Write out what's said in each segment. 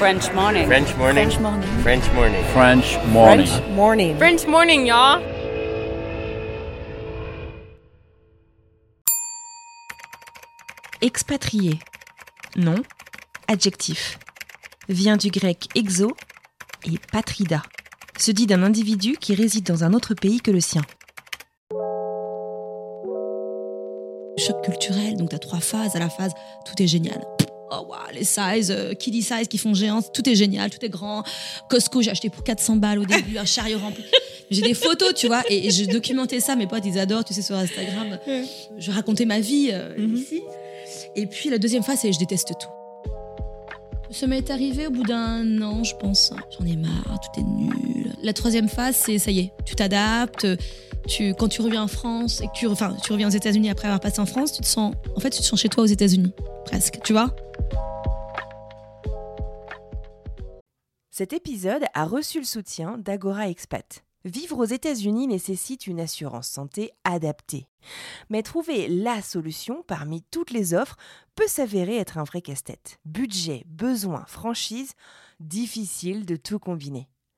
French morning. French morning. French morning. French morning. French morning. French morning. French morning, y'all. Expatrié. Nom. Adjectif. Vient du grec exo et patrida. Se dit d'un individu qui réside dans un autre pays que le sien. choc culturel, donc tu as trois phases. À la phase, tout est génial. Oh wow, les sizes, euh, kiddie size qui font géante, tout est génial, tout est grand. Costco, j'ai acheté pour 400 balles au début, un chariot rempli. J'ai des photos, tu vois, et, et je documentais ça, mes potes, ils adorent, tu sais, sur Instagram. Je racontais ma vie euh, ici. Et puis la deuxième phase, c'est je déteste tout. Ça m'est arrivé au bout d'un an, je pense. J'en ai marre, tout est nul. La troisième phase, c'est ça y est, tu t'adaptes. Tu, quand tu reviens en France et que tu, enfin, tu reviens aux États-Unis après avoir passé en France, tu te sens, en fait, tu te sens chez toi aux États-Unis, presque. Tu vois? Cet épisode a reçu le soutien d'Agora Expat. Vivre aux États-Unis nécessite une assurance santé adaptée. Mais trouver la solution parmi toutes les offres peut s'avérer être un vrai casse-tête. Budget, besoins, franchise, difficile de tout combiner.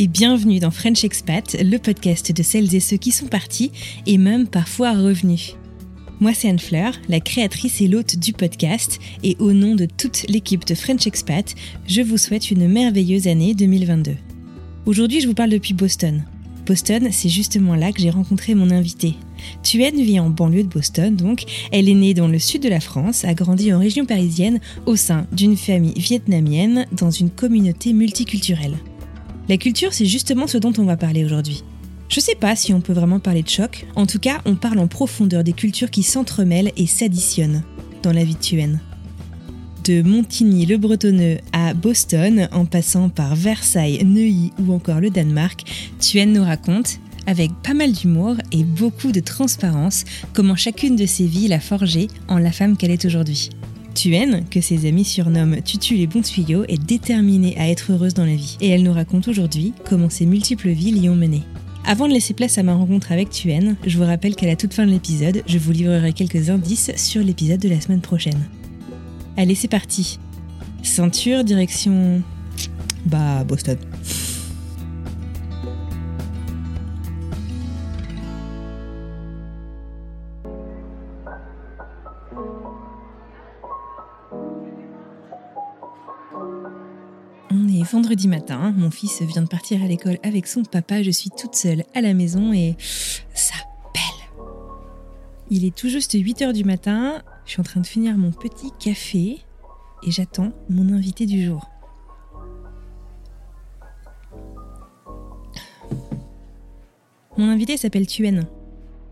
et bienvenue dans French Expat, le podcast de celles et ceux qui sont partis et même parfois revenus. Moi, c'est Anne Fleur, la créatrice et l'hôte du podcast, et au nom de toute l'équipe de French Expat, je vous souhaite une merveilleuse année 2022. Aujourd'hui, je vous parle depuis Boston. Boston, c'est justement là que j'ai rencontré mon invité. Tuen vit en banlieue de Boston, donc elle est née dans le sud de la France, a grandi en région parisienne au sein d'une famille vietnamienne dans une communauté multiculturelle. La culture, c'est justement ce dont on va parler aujourd'hui. Je sais pas si on peut vraiment parler de choc, en tout cas, on parle en profondeur des cultures qui s'entremêlent et s'additionnent dans la vie de. De Montigny-le-Bretonneux à Boston, en passant par Versailles, Neuilly ou encore le Danemark, Tuen nous raconte, avec pas mal d'humour et beaucoup de transparence, comment chacune de ses vies l'a forgée en la femme qu'elle est aujourd'hui. Tuen, que ses amis surnomment Tutu les bons tuyaux, est déterminée à être heureuse dans la vie. Et elle nous raconte aujourd'hui comment ses multiples vies l'y ont menée. Avant de laisser place à ma rencontre avec Tuen, je vous rappelle qu'à la toute fin de l'épisode, je vous livrerai quelques indices sur l'épisode de la semaine prochaine. Allez, c'est parti. Ceinture, direction... Bah, Boston. Vendredi matin, mon fils vient de partir à l'école avec son papa, je suis toute seule à la maison et ça pèle. Il est tout juste 8h du matin, je suis en train de finir mon petit café et j'attends mon invité du jour. Mon invité s'appelle Tuen.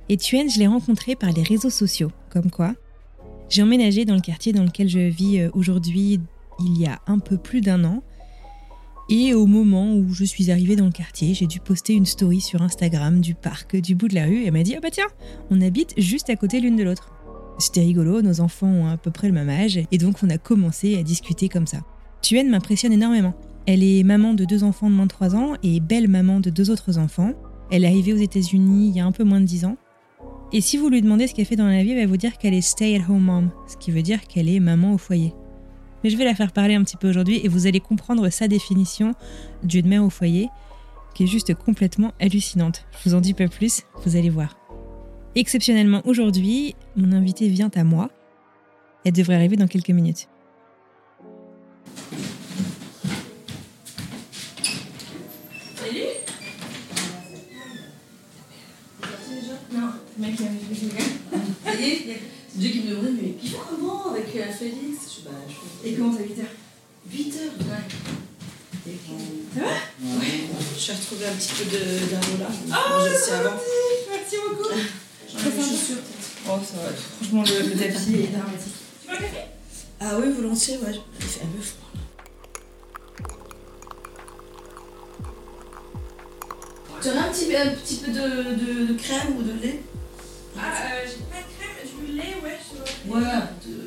Et Tuen, je l'ai rencontré par les réseaux sociaux, comme quoi. J'ai emménagé dans le quartier dans lequel je vis euh, aujourd'hui il y a un peu plus d'un an. Et au moment où je suis arrivée dans le quartier, j'ai dû poster une story sur Instagram du parc du bout de la rue et elle m'a dit Ah bah tiens, on habite juste à côté l'une de l'autre. C'était rigolo, nos enfants ont à peu près le même âge et donc on a commencé à discuter comme ça. Tuen m'impressionne énormément. Elle est maman de deux enfants de moins de 3 ans et belle maman de deux autres enfants. Elle est arrivée aux États-Unis il y a un peu moins de 10 ans. Et si vous lui demandez ce qu'elle fait dans la vie, elle va vous dire qu'elle est stay-at-home mom, ce qui veut dire qu'elle est maman au foyer. Mais je vais la faire parler un petit peu aujourd'hui et vous allez comprendre sa définition d'une mère au foyer qui est juste complètement hallucinante. Je vous en dis pas plus, vous allez voir. Exceptionnellement aujourd'hui, mon invité vient à moi. Elle devrait arriver dans quelques minutes. Non, le mec qui a Ça y est, c'est Dieu qui me demandait, mais il faut comment avec euh, Félix? Je, bah, je... Et comment t'as 8 heures 8 heures Ouais. Ça va Ouais. Je suis retrouvée un petit peu de d'arôme là. Oh, c'est avant. Merci beaucoup. Chaussures. Oh, ça va. Franchement, le, le tapis est dramatique. Tu veux un café? Ah oui, volontiers, ouais. Il fait un peu froid là. Tu aurais un petit, un petit peu de, de, de crème ou de lait? Ah, euh, j'ai pas de crème, du lait, ouais, je Ouais, de...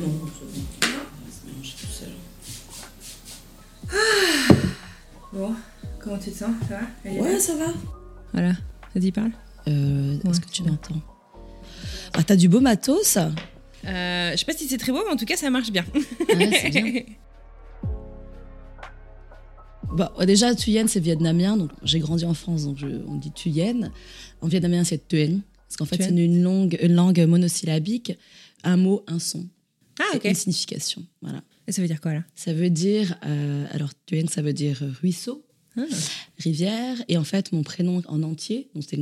Non, c'est bon. Tout seul. Comment tu te sens? Ça va? Ouais, ça va. Voilà, vas-y, parle. Euh, Ouais, Est-ce que tu m'entends? Ah, t'as du beau matos Euh, je sais pas si c'est très beau, mais en tout cas, ça marche bien. Ouais, c'est bien. Bah, déjà, Thuyen, c'est vietnamien. Donc, j'ai grandi en France, donc je- on dit Thuyen. En vietnamien, c'est Thuyen. Parce qu'en fait, c'est une langue, une langue monosyllabique. Un mot, un son. Ah, ok. Une signification. Voilà. Et ça veut dire quoi, là? Ça veut dire. euh, alors, Thuyen, ça veut dire ruisseau, Ah. rivière. Et en fait, mon prénom en entier, donc c'est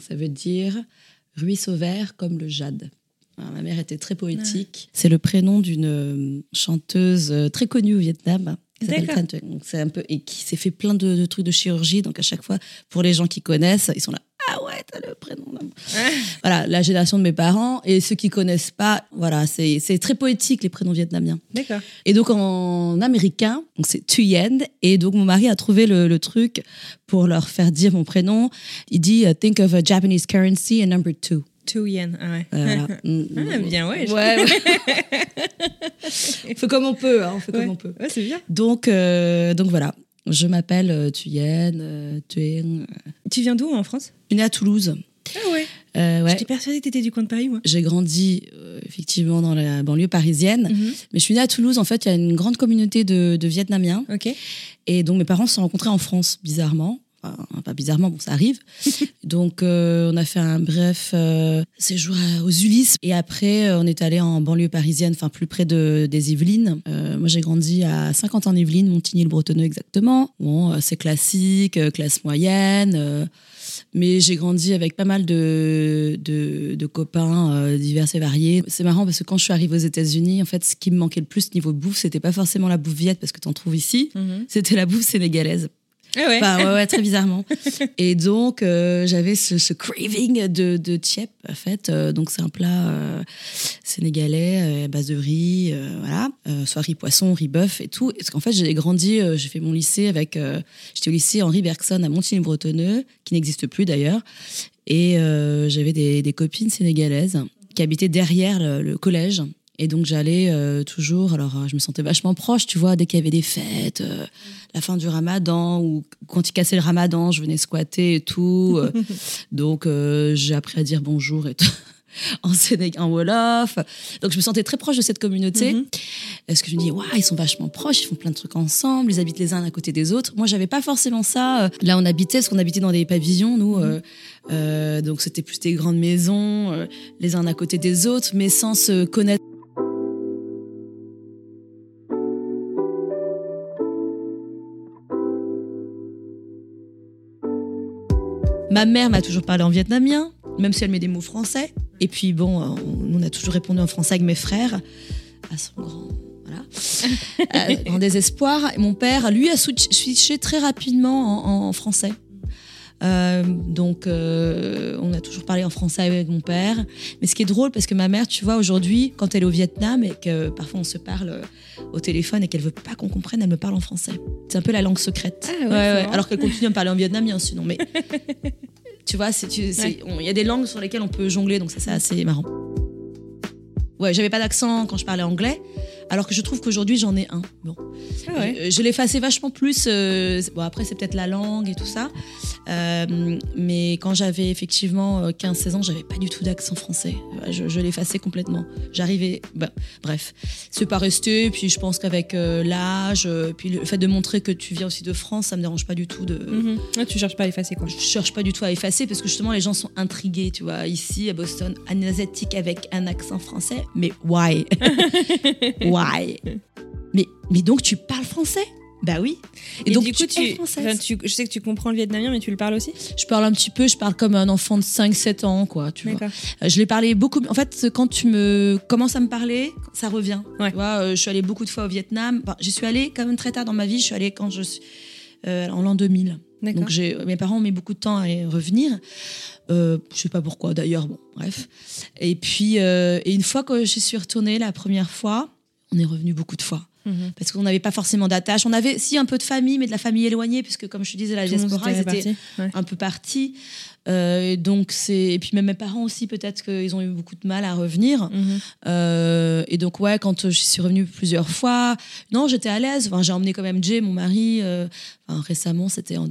ça veut dire ruisseau vert comme le jade. Ma mère était très poétique. C'est le prénom d'une euh, chanteuse euh, très connue au Vietnam. Donc, c'est un peu et qui s'est fait plein de, de trucs de chirurgie. Donc à chaque fois, pour les gens qui connaissent, ils sont là. Ah ouais, t'as le prénom. d'un- Voilà, la génération de mes parents et ceux qui connaissent pas. Voilà, c'est c'est très poétique les prénoms vietnamiens. D'accord. Et donc en américain, donc c'est Thuyen. Et donc mon mari a trouvé le, le truc pour leur faire dire mon prénom. Il dit uh, Think of a Japanese currency and number two. Two yen, ah ouais. Euh, voilà. Mm, Ah, mm. bien, ouais. je- Ouais, ouais. on fait comme on peut, hein, on fait Ouais. comme on peut. Ouais, c'est bien. Donc, euh, donc voilà, je m'appelle euh, Thuyen, euh, Thuyen. Tu viens d'où en France? Je suis née à Toulouse. Ah ouais. Euh, ouais. J'étais persuadée que t'étais du coin de Paris, moi. J'ai grandi euh, effectivement dans la banlieue parisienne, Mhm. mais je suis née à Toulouse. En fait, il y a une grande communauté de, de Vietnamiens. Et donc mes parents se sont rencontrés en France, bizarrement. Enfin, pas bizarrement, bon, ça arrive. donc euh, on a fait un bref euh, séjour aux Ulysses. Et après, euh, on est allé en banlieue parisienne, enfin plus près de, des Yvelines. Moi, j'ai grandi à Saint-Quentin-en-Yvelines, Montigny-le-Bretonneux exactement. Bon, c'est classique, classe moyenne. mais j'ai grandi avec pas mal de, de, de copains divers et variés. C'est marrant parce que quand je suis arrivée aux États-Unis, en fait, ce qui me manquait le plus niveau bouffe, c'était pas forcément la bouffe viette parce que t'en trouves ici, Mhm. c'était la bouffe sénégalaise. Ah ouais. Enfin, ouais, ouais, très bizarrement. Et donc, euh, j'avais ce, ce craving de, de tiep, en fait. Euh, donc, c'est un plat euh, sénégalais à base de riz, voilà. Soit riz poisson, riz bœuf et tout. Parce qu'en fait, j'ai grandi, j'ai fait mon lycée avec. J'étais au lycée Henri Bergson à Montigny-Bretonneux, qui n'existe plus d'ailleurs. Et j'avais des, des copines sénégalaises qui habitaient derrière le, le collège. Et donc j'allais euh, toujours, alors euh, je me sentais vachement proche, tu vois, dès qu'il y avait des fêtes, euh, la fin du ramadan, ou quand il cassait le ramadan, je venais squatter et tout. donc euh, j'ai appris à dire bonjour et tout. En Sénégal, en Wolof. Donc, je me sentais très proche de cette communauté. Mhm. Parce que je me dis, waouh, ils sont vachement proches, ils font plein de trucs ensemble, ils habitent les uns à côté des autres. Moi, j'avais pas forcément ça. Là, on habitait, parce qu'on habitait dans des pavillons, nous. euh, donc, c'était plus des grandes maisons, euh, les uns à côté des autres, mais sans se connaître. Ma mère m'a toujours parlé en vietnamien, même si elle met des mots français. Et puis bon, euh, on, nous, on a toujours répondu en français avec mes frères, à son grand, voilà, euh, grand désespoir. Et mon père, lui, a switch- switché très rapidement en, en français. Euh, donc, euh, on a toujours parlé en français avec mon père. Mais ce qui est drôle, parce que ma mère, tu vois, aujourd'hui, quand elle est au Vietnam et que parfois on se parle euh, au téléphone et qu'elle veut pas qu'on comprenne, elle me parle en français. C'est un peu la langue secrète. Ah ouais. Alors qu'elle continue à me parler en vietnamien sinon. Mais tu vois, il y a des langues sur lesquelles on peut jongler, donc ça c'est assez marrant. Ouais, j'avais pas d'accent quand je parlais anglais, alors que je trouve qu'aujourd'hui j'en ai un. Bon, Ah ouais. je, je l'effaçais vachement plus. euh, bon, après, c'est peut-être la langue et tout ça. Euh, mais quand j'avais effectivement euh, 15-16 ans, j'avais pas du tout d'accent français. Euh, Je, je l'effaçais complètement. J'arrivais. bah, bref, c'est pas resté. Puis je pense qu'avec euh, l'âge, euh, puis le fait de montrer que tu viens aussi de France, ça me dérange pas du tout de. Ah, tu cherches pas à effacer, quoi. Je cherche pas du tout à effacer parce que justement les gens sont intrigués, tu vois. Ici à Boston, un asiatique avec un accent français, mais why? Why mais, mais donc tu parles français? Bah oui. Et, donc du coup, tu es tu, je sais que tu comprends le vietnamien, mais tu le parles aussi? Je parle un petit peu, je parle comme un enfant de 5-7 ans, quoi, tu vois. Euh, Je l'ai parlé beaucoup. En fait, quand tu me commences à me parler, ça revient. Ouais. Tu vois, euh, je suis allée beaucoup de fois au Vietnam. Enfin, j'y suis allée quand même très tard dans ma vie. Je suis allée quand je suis euh, en l'an 2000. D'accord. Donc mes parents ont mis beaucoup de temps à y revenir. Euh, je sais pas pourquoi d'ailleurs. Bon, bref. Et puis, euh, et une fois que j'y suis retournée la première fois, on est revenu beaucoup de fois. Mhm. parce qu'on n'avait pas forcément d'attache. On avait si un peu de famille, mais de la famille éloignée, puisque comme je te disais, la Tout diaspora, ils étaient. Ouais. un peu partis. Euh, et donc c'est et puis même mes parents aussi peut-être qu'ils ont eu beaucoup de mal à revenir. Mhm. Euh, et donc ouais, quand je suis revenue plusieurs fois, non, j'étais à l'aise. Enfin, j'ai emmené quand même Jay, mon mari. euh, enfin, récemment, c'était en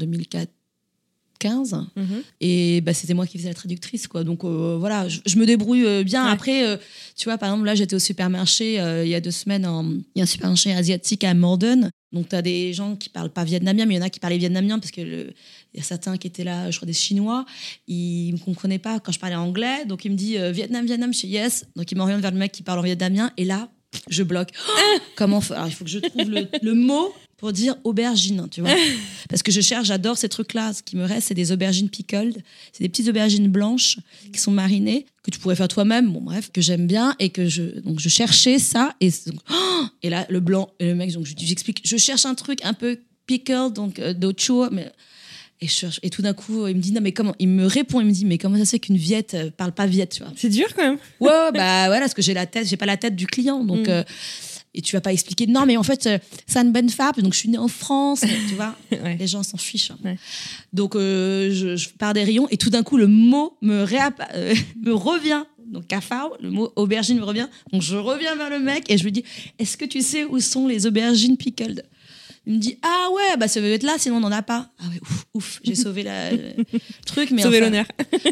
2015. Mhm. Et bah, c'était moi qui faisais la traductrice, quoi. Donc euh, voilà, je, je me débrouille euh, bien. Ouais. Après, euh, tu vois, par exemple, là, j'étais au supermarché euh, il y a deux semaines. en- Il y a un supermarché asiatique à Morden. Donc, tu as des gens qui parlent pas vietnamien, mais il y en a qui parlaient vietnamien parce que le- il y a certains qui étaient là, je crois des Chinois. Ils me comprenaient pas quand je parlais anglais. Donc, il me dit Vietnam, Vietnam, je yes. Donc, il m'oriente vers le mec qui parle en vietnamien. Et là, je bloque. Oh, comment faire Alors, il faut que je trouve le, le mot pour dire aubergine, tu vois. Parce que je cherche, j'adore ces trucs-là. Ce qui me reste, c'est des aubergines pickled. C'est des petites aubergines blanches qui sont marinées, que tu pourrais faire toi-même, bon bref, que j'aime bien et que je donc je cherchais ça et donc, oh et là le blanc et le mec donc je- j'explique, je cherche un truc un peu pickled donc euh, d'auto mais et je cherche et tout d'un coup il me dit non mais comment il me répond il me dit mais comment ça se fait qu'une viette euh, parle pas viette tu vois C'est dur quand même. Ouais, ouais, bah voilà, parce que j'ai la tête, j'ai pas la tête du client, donc. Mm. euh, et tu vas pas expliquer, non, mais en fait, euh, c'est une bonne femme, donc je suis née en France, tu vois. Ouais. Les gens s'en fichent. hein. Ouais. Donc, euh, je, je pars des rayons et tout d'un coup, le mot me, euh, me revient. Donc, cafao, le mot aubergine me revient. Donc, je reviens vers le mec et je lui dis Est-ce que tu sais où sont les aubergines pickled? Il me dit Ah ouais, bah ça veut être là, sinon on n'en a pas. Ah ouais, ouf, ouf, j'ai sauvé la, le truc. Mais enfin- l'honneur.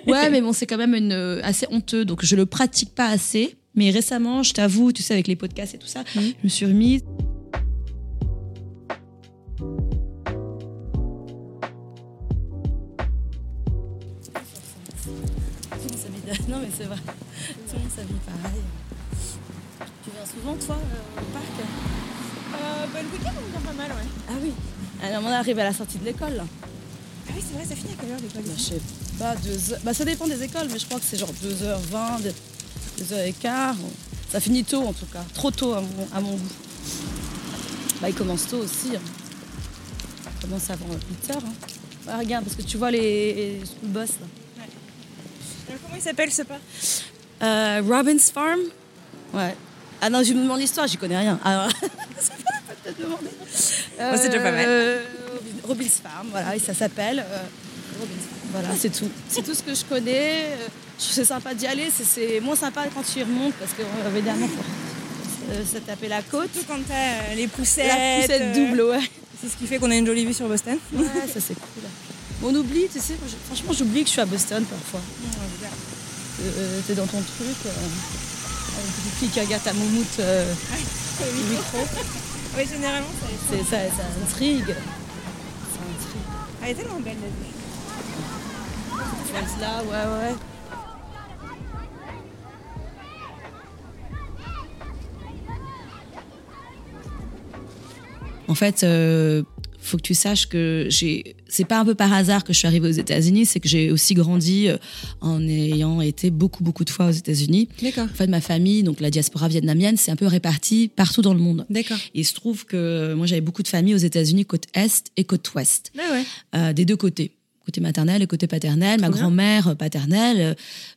Ouais, mais bon, c'est quand même une, assez honteux, donc je le pratique pas assez. Mais récemment, je t'avoue, tu sais, avec les podcasts et tout ça, Mhm. je me suis remise. Non, mais c'est vrai. Tout le monde s'habille pareil. Tu viens souvent, toi, euh, au parc? Euh, bah, le week-end, on vient pas mal, ouais. Ah oui. Alors, on arrive à la sortie de l'école, là. Ah oui, c'est vrai, ça finit à quelle heure l'école? Bah, je sais pas, deux heures. Bah, ça dépend des écoles, mais je crois que c'est genre 2h20, 2h15. Ça finit tôt en tout cas, trop tôt à mon, à mon goût. Bah, il commence tôt aussi. hein. Il commence avant 8h. Bah, regarde, parce que tu vois les, bus là. Alors, comment il s'appelle ce pas? Euh, Robbins Farm Ouais. Ah non, je me demande l'histoire, j'y connais rien. Alors, c'est pas la peine de demander. Bon, c'est déjà pas mal. Euh, Robbins Farm, voilà, et ça s'appelle. euh, Robbins Farm. Voilà, c'est tout. C'est tout ce que je connais. Euh, Je trouve que c'est sympa d'y aller. C'est- moins sympa quand tu y remontes parce que, euh, évidemment, faut euh, se taper la côte. Surtout quand t'as euh, les poussettes. La poussette euh, double, ouais. C'est ce qui fait qu'on a une jolie vue sur Boston. Ouais, ça c'est cool. On oublie, tu sais, franchement, j'oublie que je suis à Boston parfois. Euh, T'es dans ton truc, euh, avec une petite regarde ta moumoute euh, au micro. Oui, généralement, ça ça, ça intrigue. Ça intrigue. Ah, Elle est tellement belle la vue. Là, ouais, ouais. En fait, euh, faut que tu saches que j'ai. C'est pas un peu par hasard que je suis arrivée aux États-Unis, c'est que j'ai aussi grandi euh, en ayant été beaucoup, beaucoup de fois aux États-Unis. D'accord. En fait, ma famille, donc la diaspora vietnamienne, c'est un peu répartie partout dans le monde. D'accord. Et il se trouve que moi, j'avais beaucoup de familles aux États-Unis, côte Est et côte Ouest Ah ouais. euh, des deux côtés. Côté maternel et côté paternel. Ma Trop grand-mère euh, paternelle euh,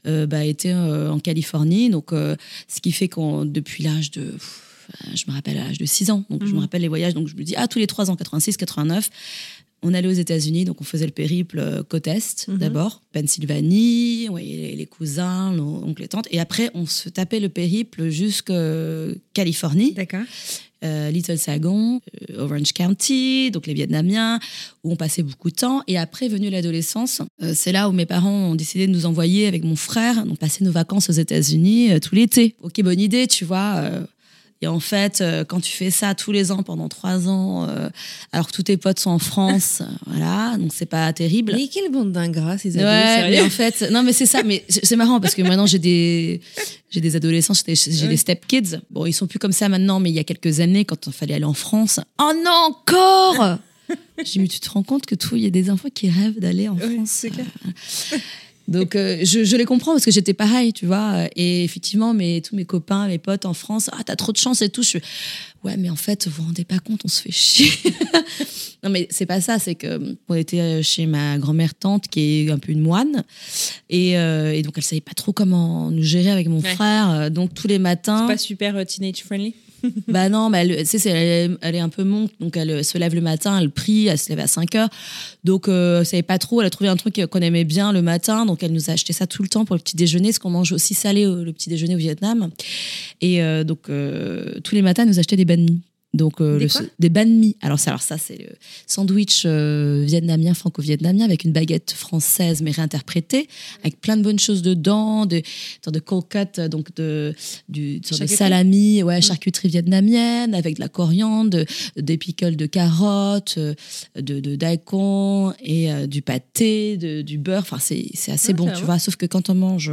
euh, bah, était euh, en Californie, donc euh, ce qui fait qu'on depuis l'âge de, pff, euh, je me rappelle à l'âge de 6 ans, donc je Mhm. me rappelle les voyages, donc je me dis ah tous les 3 ans, 86, 89. On allait aux États-Unis, donc on faisait le périple euh, côte est Mhm. d'abord, Pennsylvanie, on voyait les, cousins, nos oncles et tantes, et après on se tapait le périple jusqu'à Californie D'accord. euh, Little Saigon, euh, Orange County, donc les Vietnamiens, où on passait beaucoup de temps. Et après, venue l'adolescence, euh, c'est là où mes parents ont décidé de nous envoyer avec mon frère, donc passer nos vacances aux États-Unis euh, tout l'été. Ok, bonne idée, tu vois. Et en fait, euh, quand tu fais ça tous les ans pendant trois ans, euh, alors que tous tes potes sont en France, euh, voilà, donc c'est pas terrible. Mais quelle bande d'ingrats, ces ados, Ouais, sérieux. mais en fait, non, mais c'est ça. Mais c'est marrant parce que maintenant j'ai des, j'ai des adolescents, j'ai des, des step kids. Bon, ils sont plus comme ça maintenant, mais il y a quelques années, quand il fallait aller en France, oh non, encore J'ai dit, mais tu te rends compte que tout, il y a des enfants qui rêvent d'aller en Ouais, France. C'est. Donc, euh, je, je les comprends parce que j'étais pareil, tu vois. Et effectivement, mes, tous mes copains, mes potes en France, ah, t'as trop de chance et tout. Je suis, ouais, mais en fait, vous vous rendez pas compte, on se fait chier. non, mais c'est pas ça, c'est que on était chez ma grand-mère tante qui est un peu une moine. Et, euh, et donc, elle savait pas trop comment nous gérer avec mon Ouais. frère. Donc, tous les matins. Pas super euh, teenage friendly? Bah non, elle, c'est- elle, est un peu monte, donc elle se lève le matin, elle prie, elle se lève à 5 heures. Donc, euh, elle savait pas trop, elle a trouvé un truc qu'on aimait bien le matin, donc elle nous a acheté ça tout le temps pour le petit déjeuner, parce qu'on mange aussi salé le petit déjeuner au Vietnam. Et euh, donc, euh, tous les matins, elle nous achetait des banh mi. Donc, euh, Des le- des banh mi. Alors, ça, alors ça, c'est le sandwich euh, vietnamien, franco-vietnamien, avec une baguette française, mais réinterprétée, avec plein de bonnes choses dedans, de, de cut, euh, donc de, du, de Charcuterie salami, ouais, charcuterie vietnamienne, avec de la coriandre, des pickles de carottes, de, de daikon et euh, du pâté, de- du beurre. Enfin, c'est assez bon, tu vois. Sauf que quand on mange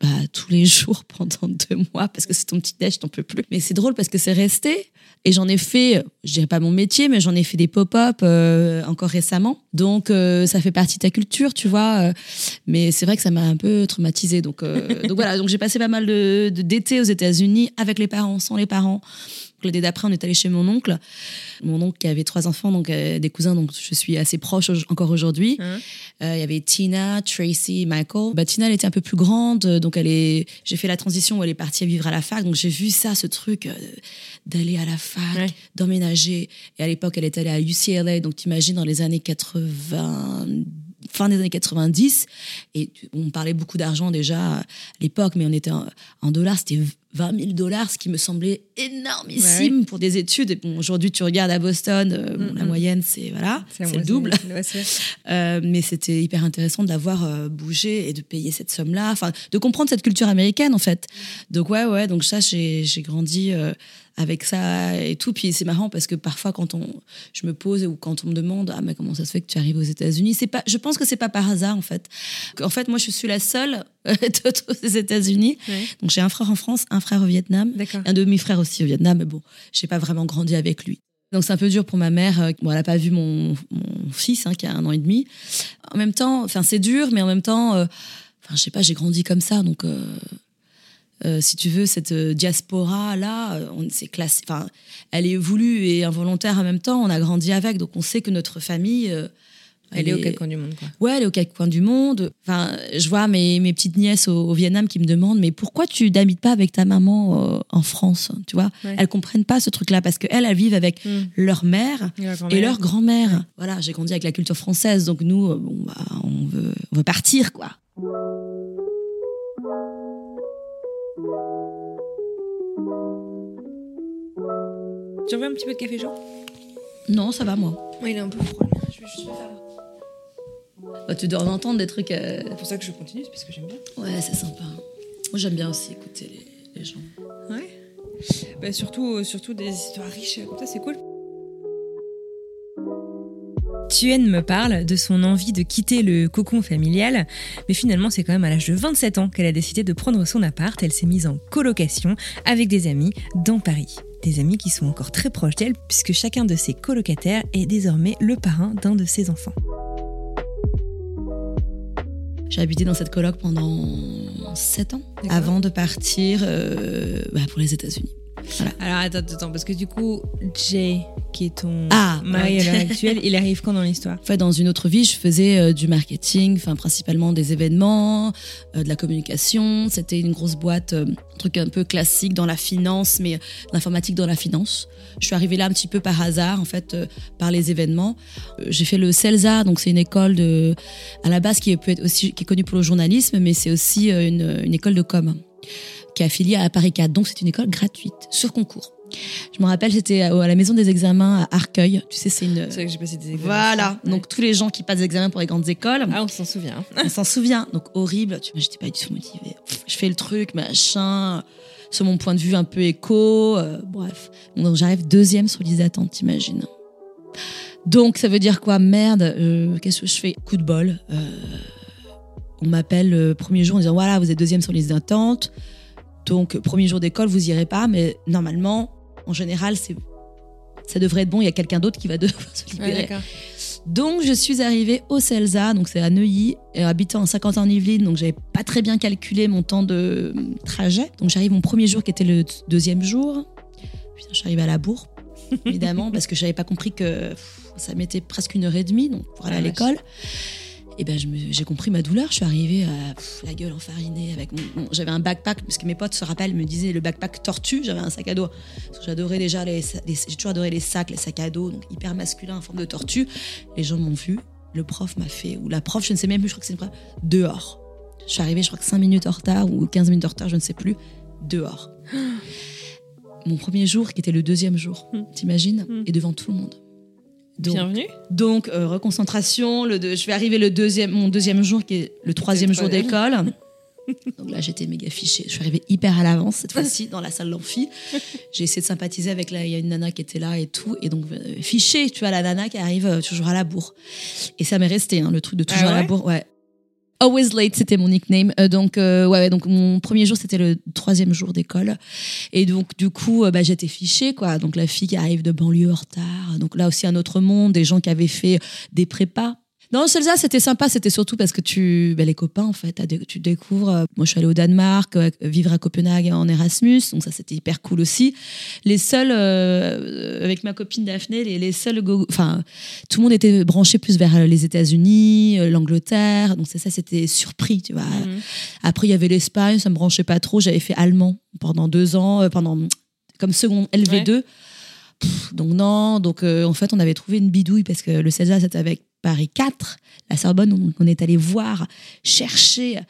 bah, tous les jours pendant deux mois, parce que c'est ton petit déj, t'en peux plus. Mais c'est drôle parce que c'est resté. Et j'en ai fait, je dirais pas mon métier, mais j'en ai fait des pop-up euh, encore récemment. Donc, euh, ça fait partie de ta culture, tu vois. euh, mais c'est vrai que ça m'a un peu traumatisée. Donc, euh, donc voilà, donc j'ai passé pas mal de de- d'été aux États-Unis avec les parents, sans les parents. L'été d'après, on est allé chez mon oncle. Mon oncle qui avait trois enfants, donc euh, des cousins, donc je suis assez proche au- encore aujourd'hui. Hein Euh, Il y avait Tina, Tracy, Michael. Bah, Tina, elle était un peu plus grande, euh, donc elle est. J'ai fait la transition où elle est partie vivre à la fac, donc j'ai vu ça, ce truc euh, d'aller à la fac, Ouais. d'emménager. Et à l'époque, elle est allée à UCLA, donc t'imagines dans les années 80, fin des années 90, et on parlait beaucoup d'argent déjà à l'époque, mais on était en, en dollars, c'était 20 000 dollars, ce qui me semblait énormissime pour des études. Et bon, aujourd'hui, tu regardes à Boston, euh, bon, la moyenne, c'est voilà, c'est le double. Euh, mais c'était hyper intéressant de l'avoir euh, bougé et de payer cette somme-là, enfin, de comprendre cette culture américaine en fait. Donc ouais, ouais, donc ça, j'ai grandi avec ça et tout. Puis c'est marrant parce que parfois, quand on, je me pose ou quand on me demande, ah mais comment ça se fait que tu arrives aux États-Unis, c'est pas, je pense que c'est pas par hasard en fait. En fait, moi, je suis la seule les États-Unis. Ouais. Donc j'ai un frère en France, un frère au Vietnam, un demi-frère aussi au Vietnam, mais bon, j'ai pas vraiment grandi avec lui. Donc c'est un peu dur pour ma mère. euh, Bon, elle n'a pas vu mon, mon fils hein, qui a un an et demi. En même temps, enfin c'est dur, mais en même temps, euh, enfin je sais pas, j'ai grandi comme ça, donc. euh, euh, si tu veux, cette diaspora là, on c'est classé. Enfin, elle est voulue et involontaire en même temps. On a grandi avec, donc on sait que notre famille, Elle est au quatre coins du monde, quoi. Ouais, elle est aux quatre coins du monde. Enfin, je vois mes, mes petites nièces au, au Vietnam qui me demandent mais pourquoi tu n'habites pas avec ta maman euh, en France Tu vois, Ouais. elles comprennent pas ce truc-là parce qu'elles, elles vivent avec Mm. leur mère et leur grand-mère. Voilà, j'ai grandi avec la culture française, donc nous, euh, bon, bah, on veut, on veut partir, quoi. Tu veux un petit peu de café chaud Non, ça va moi. Oui, il est un peu froid. Juste faire. Bah, tu dois en entendre des trucs. euh, C'est pour ça que je continue, c'est parce que j'aime bien. Ouais, c'est sympa. Moi, j'aime bien aussi écouter les, les gens. Ouais. Bah, surtout, surtout des histoires riches comme ça, c'est cool. Tuen me parle de son envie de quitter le cocon familial, mais finalement c'est quand même à l'âge de 27 ans qu'elle a décidé de prendre son appart. Elle s'est mise en colocation avec des amis dans Paris. Des amis qui sont encore très proches d'elle puisque chacun de ses colocataires est désormais le parrain d'un de ses enfants. J'ai habité dans cette coloc pendant 7 ans avant de partir euh, bah, pour les États-Unis. Alors attends, attends, parce que du coup, Jay, qui est ton Ah, mari ouais. à l'heure actuelle, il arrive quand dans l'histoire? En fait, dans une autre vie, je faisais euh, du marketing, enfin principalement des événements, euh, de la communication. C'était une grosse boîte, euh, un truc un peu classique dans la finance, mais euh, l'informatique dans la finance. Je suis arrivée là un petit peu par hasard, en fait, euh, par les événements. Euh, J'ai fait le CELSA, donc c'est une école de, à la base qui peut être aussi qui est connue pour le journalisme, mais c'est aussi euh, une, une école de com qui est affiliée à Paris 4. Donc c'est une école gratuite sur concours. Je me rappelle, j'étais à, la maison des examens à Arcueil. Tu sais, c'est une C'est vrai que j'ai passé des examens. voilà, Ouais. donc tous les gens qui passent des examens pour les grandes écoles, Ah, on s'en souvient. on s'en souvient. Donc horrible, tu vois, j'étais pas du tout motivée. Je fais le truc, machin, sur mon point de vue un peu éco, euh, bref. Donc j'arrive deuxième sur liste d'attente, t'imagines. Donc ça veut dire quoi? Merde, euh, qu'est-ce que je fais? Coup de bol. euh, on m'appelle le premier jour en disant voilà, vous êtes deuxième sur liste d'attente. Donc premier jour d'école, vous irez pas, mais normalement, en général, c'est ça devrait être bon, il y a quelqu'un d'autre qui va devoir se libérer. Ouais. Donc, je suis arrivée au CELSA, donc c'est à Neuilly, et habitant en 50 ans en Yvelines, donc j'avais pas très bien calculé mon temps de euh, trajet. Donc, j'arrive mon premier jour qui était le deuxième jour. Putain, je suis arrivée à la bourre, évidemment, parce que j'avais pas compris que pff, ça mettait presque une heure et demie donc, pour aller Ah, à vache. Et ben j'ai compris ma douleur. Je suis arrivée à pff, la gueule enfarinée avec j'avais un backpack parce que mes potes se rappellent me disaient le backpack tortue. J'avais un sac à dos. Parce que J'adorais déjà les- j'ai toujours adoré les sacs, les sacs à dos, donc hyper masculin en forme de tortue. Les gens m'ont vu. Le prof m'a fait ou la prof, je ne sais même plus. Je crois que c'est une prof dehors. Je suis arrivée, je crois que 5 minutes en retard ou 15 minutes en retard, je ne sais plus. Dehors. Mon premier jour, qui était le deuxième jour, Hmm. t'imagines, Hmm. et devant tout le monde. Donc, Bienvenue. donc, euh, reconcentration. Le deux- je vais arriver le deuxième, mon deuxième jour, qui est le troisième jour troisième. d'école. Donc là, j'étais méga fichée. Je suis arrivée hyper à l'avance cette fois-ci dans la salle d'amphi. J'ai essayé de sympathiser avec la, il y a une nana qui était là et tout. Et donc, euh, fichée, tu vois, la nana qui arrive euh, toujours à la bourre. Et ça m'est resté, hein, le truc de toujours Ah à la bourre. Ouais. Always late, c'était mon nickname. Euh, donc, euh, ouais, donc mon premier jour, c'était le troisième jour d'école. Et donc, du coup, euh, bah, j'étais fichée, quoi. Donc, la fille qui arrive de banlieue en retard. Donc, là aussi, un autre monde, des gens qui avaient fait des prépas. Non, Celsa, c'était sympa. C'était surtout parce que tu, bah, les copains, en fait, tu découvres. euh, Moi, je suis allée au Danemark, euh, vivre à Copenhague en Erasmus. Donc, ça, c'était hyper cool aussi. Les seuls, euh, avec ma copine Daphné, les, les seuls, enfin, tout le monde était branché plus vers les États-Unis, l'Angleterre. Donc, c'est ça, c'était surpris, tu vois. Mhm. Après, il y avait l'Espagne, ça me branchait pas trop. J'avais fait allemand pendant deux ans, euh, pendant comme second LV2. Pff, donc non, donc euh, en fait, on avait trouvé une bidouille parce que le CELSA, c'était avec Paris 4. La Sorbonne, on, on est allé voir, chercher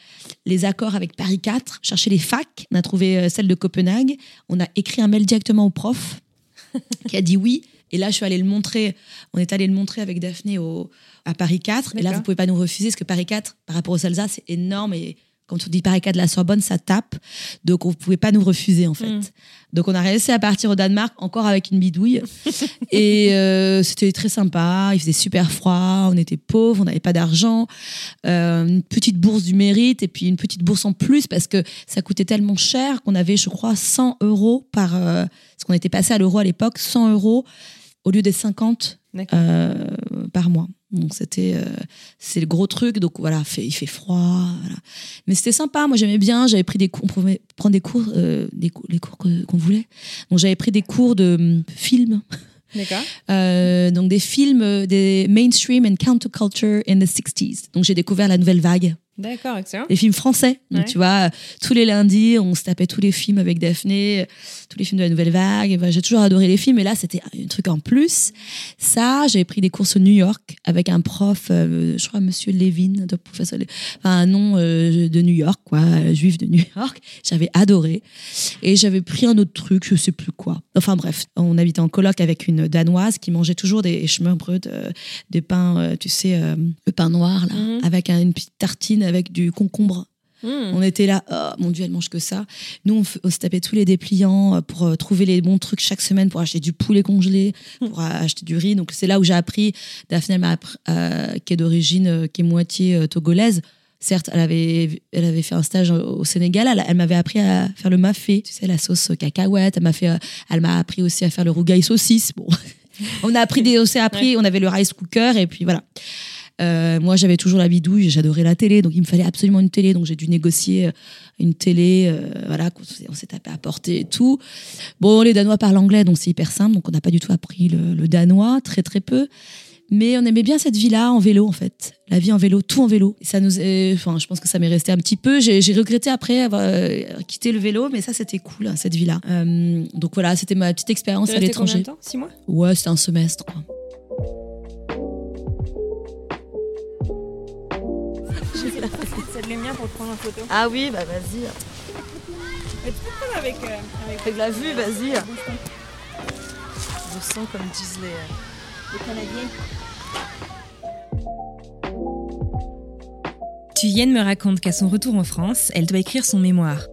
les accords avec Paris 4, chercher les facs. On a trouvé euh, celle de Copenhague. On a écrit un mail directement au prof qui a dit oui. Et là, je suis allée le montrer. On est allé le montrer avec Daphné au, à Paris 4. Et là, vous pouvez pas nous refuser parce que Paris 4, par rapport au CELSA, c'est énorme. Et quand on dit Paris 4 de la Sorbonne, ça tape. Donc, on pouvait pas nous refuser, en fait. Mm. Donc, on a réussi à partir au Danemark, encore avec une bidouille. et euh, c'était très sympa. Il faisait super froid. On était pauvres. On n'avait pas d'argent. Euh, une petite bourse du mérite et puis une petite bourse en plus parce que ça coûtait tellement cher qu'on avait, je crois, 100 euros par. euh, parce qu'on était passé à l'euro à l'époque, 100 euros au lieu des 50 D'accord. euh, par mois. Donc c'était euh, c'est le gros truc. Donc voilà, fait, il fait froid. voilà. Mais c'était sympa. Moi j'aimais bien. J'avais pris des cours. On pouvait prendre des cours, euh, des cours les cours qu'on voulait. Donc j'avais pris des cours de hum, films. D'accord. Euh, donc des films, euh, des mainstream and counterculture in the 60s. Donc j'ai découvert la nouvelle vague D'accord, excellent. les films français. Donc, Ouais. tu vois, tous les lundis, on se tapait tous les films avec Daphné, tous les films de la Nouvelle Vague. Et j'ai toujours adoré les films, mais là, c'était un truc en plus. Ça, j'avais pris des cours au New York avec un prof, euh, je crois, Monsieur Levin, de professeur, Le- enfin, un nom euh, de New York, quoi, euh, juif de New York. J'avais adoré. Et j'avais pris un autre truc, je sais plus quoi. Enfin, bref, on habitait en coloc avec une Danoise qui mangeait toujours des schmörbröd, euh, des pains, tu sais, le pain noir, là, Mhm. avec un- une petite tartine avec du concombre. Mhm. On était là, oh mon dieu, elle mange que ça. Nous, on, on se tapait tous les dépliants euh, pour euh, trouver les bons trucs chaque semaine pour acheter du poulet congelé, pour euh, acheter du riz. Donc, c'est là où j'ai appris. Daphné appris, euh, qui est d'origine, euh, qui est moitié togolaise. Certes, elle avait, elle avait fait un stage au Sénégal. Elle, elle m'avait appris à faire le mafé, tu sais, la sauce cacahuète. Elle m'a fait, elle m'a appris aussi à faire le rougail saucisse. Bon, on a appris des, aussi appris. On avait le rice cooker et puis voilà. Euh, moi, j'avais toujours la bidouille, j'adorais la télé, donc il me fallait absolument une télé, donc j'ai dû négocier euh, une télé, euh, voilà, on s'est tapé à porter et tout. Bon, les Danois parlent anglais, donc c'est hyper simple, donc on n'a pas du tout appris le, le danois, très très peu. Mais on aimait bien cette vie-là en vélo, en fait. La vie en vélo, tout en vélo. Et ça nous, est- enfin, je pense que ça m'est resté un petit peu. J'ai regretté après avoir quitté le vélo, mais ça, c'était cool, hein, cette vie-là. Euh, donc voilà, c'était ma petite expérience à l'étranger. de temps? Six mois? Ouais, c'était un semestre, quoi. C'est de les miens pour te prendre en photo. Ah oui, bah vas-y. Avec, euh, avec Avec la vue, vas-y. Je sens comme disent les. les Canadiens. Thuyen me raconte qu'à son retour en France, elle doit écrire son mémoire.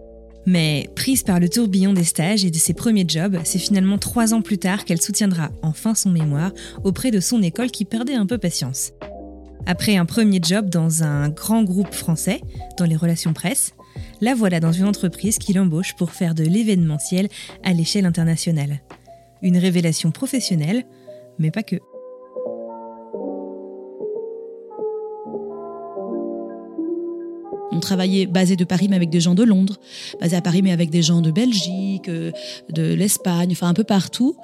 Mais prise par le tourbillon des stages et de ses premiers jobs, c'est finalement trois ans plus tard qu'elle soutiendra enfin son mémoire auprès de son école qui perdait un peu patience. Après un premier job dans un grand groupe français, dans les relations presse, la voilà dans une entreprise qui l'embauche pour faire de l'événementiel à l'échelle internationale. Une révélation professionnelle, mais pas que. On travaillait basé de Paris mais avec des gens de Londres, basé à Paris mais avec des gens de Belgique, euh, de l'Espagne, enfin un peu partout.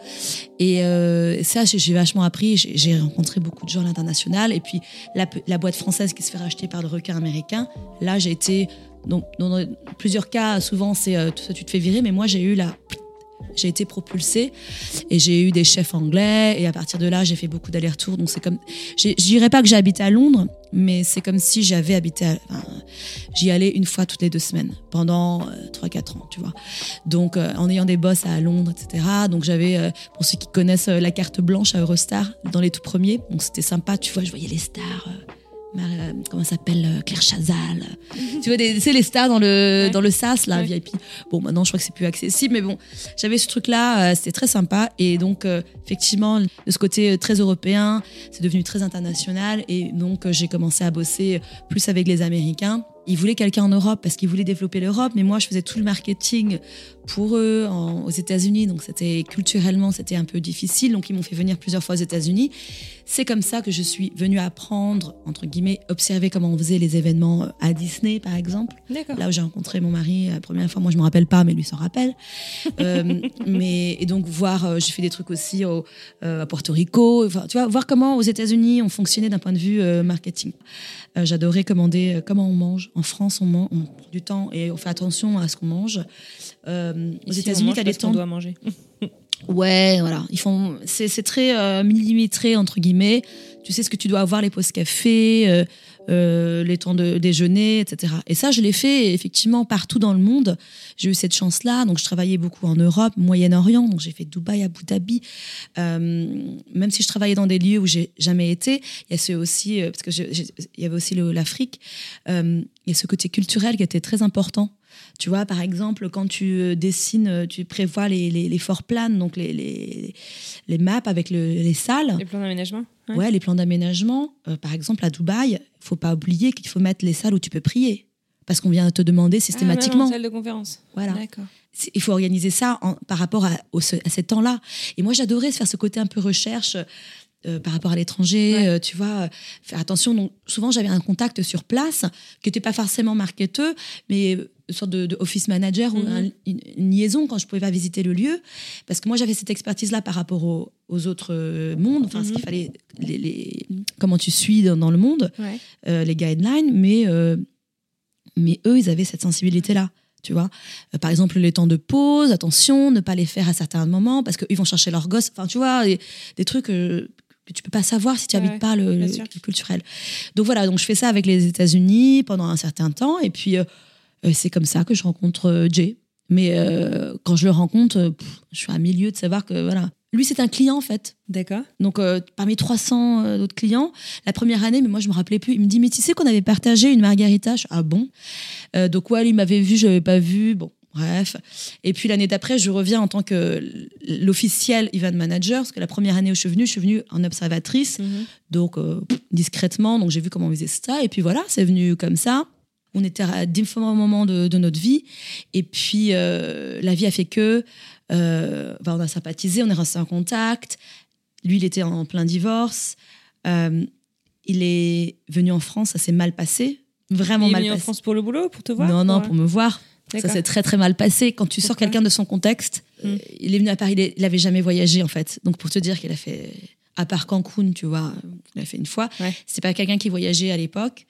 Et euh, ça, j'ai vachement appris. J'ai rencontré beaucoup de gens à l'international. Et puis la, boîte française qui se fait racheter par le requin américain, là j'ai été dans plusieurs cas, souvent c'est euh, tu te fais virer, mais moi j'ai eu la j'ai été propulsée et j'ai eu des chefs anglais et à partir de là j'ai fait beaucoup d'allers-retours. Donc c'est comme dirais pas que j'ai à Londres mais c'est comme si j'avais habité à, j'y allais une fois toutes les deux semaines pendant euh, 3-4 ans tu vois. Donc euh, en ayant des boss à Londres etc donc j'avais euh, pour ceux qui connaissent euh, la carte blanche à Eurostar dans les tout premiers. Donc c'était sympa tu vois je voyais les stars euh, euh, comment ça s'appelle euh, Claire Chazal tu vois sais les stars dans le Ouais. dans le SAS là Ouais. VIP bon maintenant je crois que c'est plus accessible mais bon j'avais ce truc là c'était très sympa et donc euh, effectivement de ce côté euh, très européen c'est devenu très international et donc euh, j'ai commencé à bosser plus avec les américains ils voulaient quelqu'un en Europe parce qu'ils voulaient développer l'Europe mais moi je faisais tout le marketing pour eux en- aux États-Unis donc c'était culturellement c'était un peu difficile donc ils m'ont fait venir plusieurs fois aux États-Unis. C'est comme ça que je suis venue apprendre entre guillemets observer comment on faisait les événements euh, à Disney par exemple. Là où j'ai rencontré mon mari la première fois moi je me rappelle pas mais lui s'en rappelle. Euh, mais et donc voir euh, j'ai fait des trucs aussi au, euh, à Porto Rico tu vois voir comment aux États-Unis on fonctionnait d'un point de vue euh, marketing. Euh, j'adorais commander euh, comment on mange en France on, man- on prend du temps et on fait attention à ce qu'on mange Euh, aux États-Unis mange t'as des temps doit manger. Ouais, voilà. Ils font, c'est, c'est très euh, millimétré entre guillemets. Tu sais ce que tu dois avoir, les pauses café, euh, les temps de déjeuner, etc. Et ça, je l'ai fait effectivement partout dans le monde. J'ai eu cette chance-là. Donc, je travaillais beaucoup en Europe, Moyen-Orient. Donc, j'ai fait Dubaï, Abu Dhabi. Euh, même si je travaillais dans des lieux où j'ai jamais été, il y a ce aussi, euh, parce que y avait aussi l'Afrique. il y a ce côté culturel qui était très important. Tu vois, par exemple, quand tu euh, dessines, euh, tu prévois les, les, les floor plans, donc les, les, les maps avec le- les salles. Les plans d'aménagement Ouais. Ouais, les plans d'aménagement. Euh, par exemple, à Dubaï, faut pas oublier qu'il faut mettre les salles où tu peux prier. Parce qu'on vient te demander Ah, systématiquement. en salle de conférence. Voilà. D'accord. Il faut organiser ça en- par rapport à, au- à ces temps-là. Et moi, j'adorais faire ce côté un peu recherche euh, par rapport à l'étranger, Ouais. euh, tu vois, euh, faire attention. Donc, souvent, j'avais un contact sur place qui n'était pas forcément marketeux, mais sorte de, de office manager ou Mhm. un- une, une liaison quand je pouvais pas visiter le lieu. Parce que moi, j'avais cette expertise-là par rapport au- aux autres euh, mondes, enfin, ce Mhm. qu'il fallait, les, les- comment tu suis dans, dans le monde Ouais. euh, les guidelines, mais, euh, mais eux, ils avaient cette sensibilité-là. Tu vois, par exemple, les temps de pause, attention, ne pas les faire à certains moments parce qu'ils vont chercher leur gosse. Enfin, tu vois, des, des trucs que tu peux pas savoir si tu Ouais, habites pas le, le- culturel. Donc voilà, donc je fais ça avec les États-Unis pendant un certain temps et puis euh, c'est comme ça que je rencontre euh, Jay. Mais euh, quand je le rencontre, euh, pff, je suis à milieu de savoir que voilà, lui c'est un client en fait. D'accord. Donc, euh, parmi 300 euh, autres clients, la première année, mais moi, je me rappelais plus. Il me dit, mais tu sais qu'on avait partagé une margarita? Je Ah bon? Euh, Donc, ouais, il m'avait vu, je l'avais pas vu. Bon, bref. Et puis, l'année d'après, je reviens en tant que l'officiel event manager, parce que la première année où je suis venue, je suis venue en observatrice, Mhm. donc euh, discrètement. Donc, j'ai vu comment on faisait ça. Et puis, voilà, c'est venu comme ça. On était à différents moments de, de notre vie. Et puis, euh, la vie a fait que, euh, bah, on a sympathisé, on est resté en contact. Lui, il était en plein divorce. Euh, il est venu en France, ça s'est mal passé. Vraiment Il est mal venu en passé. France pour le boulot, pour te voir non, non, pour- me voir. Ça s'est très très mal passé. Quand tu sors quelqu'un de son contexte, euh, il est venu à Paris, il est- il avait jamais voyagé en fait. Donc pour te dire qu'il a fait, à part Cancun, tu vois, il a fait une fois. Ouais. C'était pas quelqu'un qui voyageait à l'époque.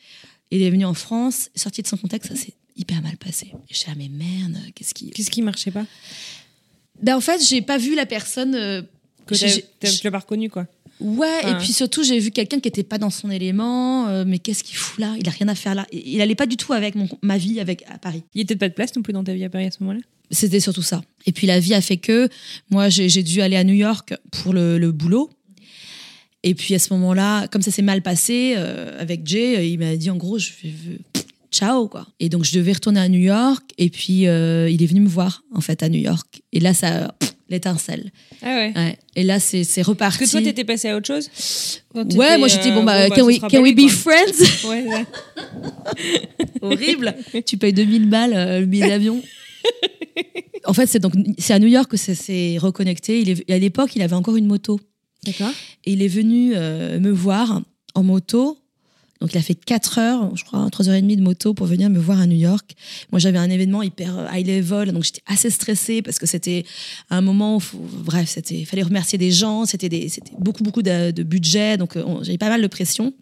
Il est venu en France, sorti de son contexte, ça s'est hyper mal passé. Et je suis là, mais merde, qu'est-ce qui. Qu'est-ce qui marchait pas? Ben, en fait, j'ai pas vu la personne. euh, Que tu l'as pas reconnu, quoi. Ouais, Ah. et puis surtout, j'ai vu quelqu'un qui était pas dans son élément. euh, mais qu'est-ce qu'il fout là? Il a rien à faire là. Il allait pas du tout avec mon, ma vie avec, à Paris. Il peut-être pas de place non plus dans ta vie à Paris à ce moment-là? C'était surtout ça. Et puis la vie a fait que moi, j'ai j'ai dû aller à New York pour le, le boulot. Et puis à ce moment-là, comme ça s'est mal passé euh, avec Jay, euh, il m'a dit en gros, je ciao quoi. Et donc je devais retourner à New York. Et puis euh, il est venu me voir en fait à New York. Et là, ça l'étincelle. Ah ouais. Ouais. Et là, c'est c'est reparti. Parce que toi, t'étais passé à autre chose Ouais, moi j'étais bon bah, bon, can, ce we, can we be quoi. friends Ouais, ouais. Horrible. tu payes 2000 balles euh, le billet d'avion. en fait, c'est donc c'est à New York que ça s'est reconnecté. Il est, à l'époque, il avait encore une moto. D'accord. Et il est venu euh, me voir en moto. Donc il a fait 4 heures, je crois 3h30 de moto pour venir me voir à New York. Moi j'avais un événement hyper high level, donc j'étais assez stressée parce que c'était un moment où, bref, c'était, il fallait remercier des gens, c'était, des, c'était beaucoup beaucoup de, de budget, donc euh, j'avais pas mal de pression.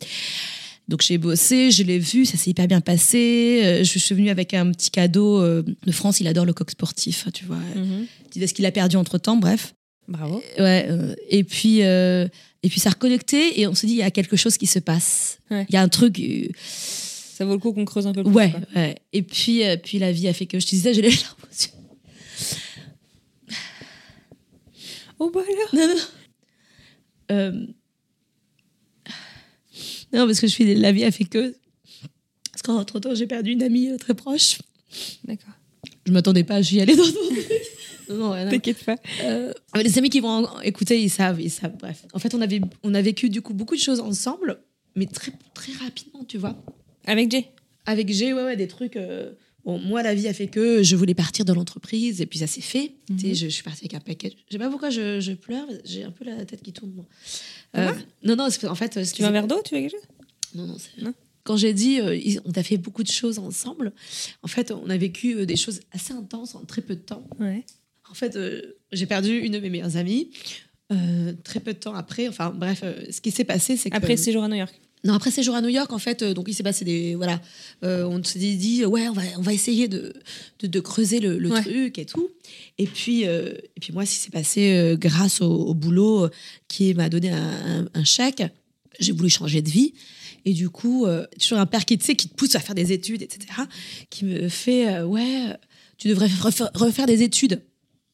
Donc j'ai bossé, je l'ai vu, ça s'est hyper bien passé. Euh, je suis venue avec un petit cadeau de France, il adore le coq sportif, tu vois. Mhm. Dit ce qu'il a perdu entre temps, bref. Bravo. Ouais, euh, et puis euh, et puis ça a reconnecté et on se dit il y a quelque chose qui se passe. Il y a un truc. euh, Ça vaut le coup qu'on creuse un peu plus. ouais, quoi. ouais. Et puis puis la vie a fait que je te disais j'ai les larmes aux yeux. Oh bah alors. Non non. non. Euh, Non parce que je suis la vie a fait que parce qu'entre temps j'ai perdu une amie très proche. D'accord. Je m'attendais pas à y aller dans non, non, rien à T'inquiète pas. Euh, les amis qui vont écouter, ils savent, ils savent. Bref, en fait, on avait, on a vécu du coup beaucoup de choses ensemble, mais très, très rapidement, tu vois. Avec Jay? Avec G, ouais, ouais, des trucs. euh, Bon, moi, la vie a fait que je voulais partir de l'entreprise, et puis ça s'est fait. Tu sais, je, je suis partie avec un paquet. Je sais pas pourquoi je, je pleure, j'ai un peu la tête qui tourne, moi. Euh, non, non, en fait. Tu veux un verre d'eau Tu veux quelque chose? Non, non, c'est. Quand j'ai dit, euh, on a fait beaucoup de choses ensemble, en fait, on a vécu des choses assez intenses en très peu de temps. Ouais. En fait, euh, j'ai perdu une de mes meilleures amies. euh, très peu de temps après, enfin bref, euh, ce qui s'est passé, c'est que Après séjour à New York. non après séjour à New York, en fait, donc il s'est passé des voilà, on s'est dit, dit, ouais, on va on va essayer de de, de creuser le, le Ouais. truc et tout. Et puis et puis moi, ce qui s'est passé grâce au, au boulot qui m'a donné un, un- un chèque, j'ai voulu changer de vie. Et du coup, euh, toujours un père qui, tu sais, qui te pousse à faire des études, etc., qui me fait euh, Ouais, tu devrais refaire, refaire des études.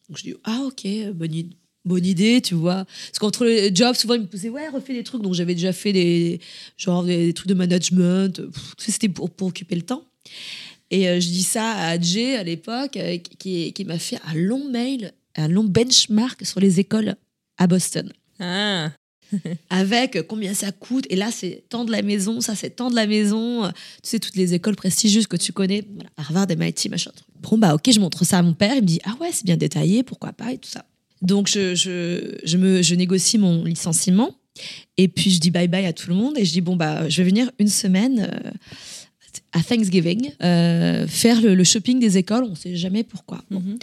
Donc je dis Ah, ok, bonne, idée, tu vois. Parce qu'entre les jobs, souvent, ils me posaient Ouais, refais des trucs. Donc j'avais déjà fait des, genre, des, trucs de management. C'était pour, pour occuper le temps. Et euh, je dis ça à Jay à l'époque, euh, qui, qui m'a fait un long mail, un long benchmark sur les écoles à Boston Ah. avec combien ça coûte. Et là, c'est tant de la maison, ça, c'est tant de la maison. Tu sais, toutes les écoles prestigieuses que tu connais, Harvard, MIT, machin. Bon, bah, ok, je montre ça à mon père. Il me dit, ah ouais, c'est bien détaillé, pourquoi pas, et tout ça. Donc, je, je, je, me, je négocie mon licenciement. Et puis, je dis bye bye à tout le monde. Et je dis, bon, bah, je vais venir une semaine euh, à Thanksgiving euh, faire le, le shopping des écoles. On ne sait jamais pourquoi. Bon. Mhm.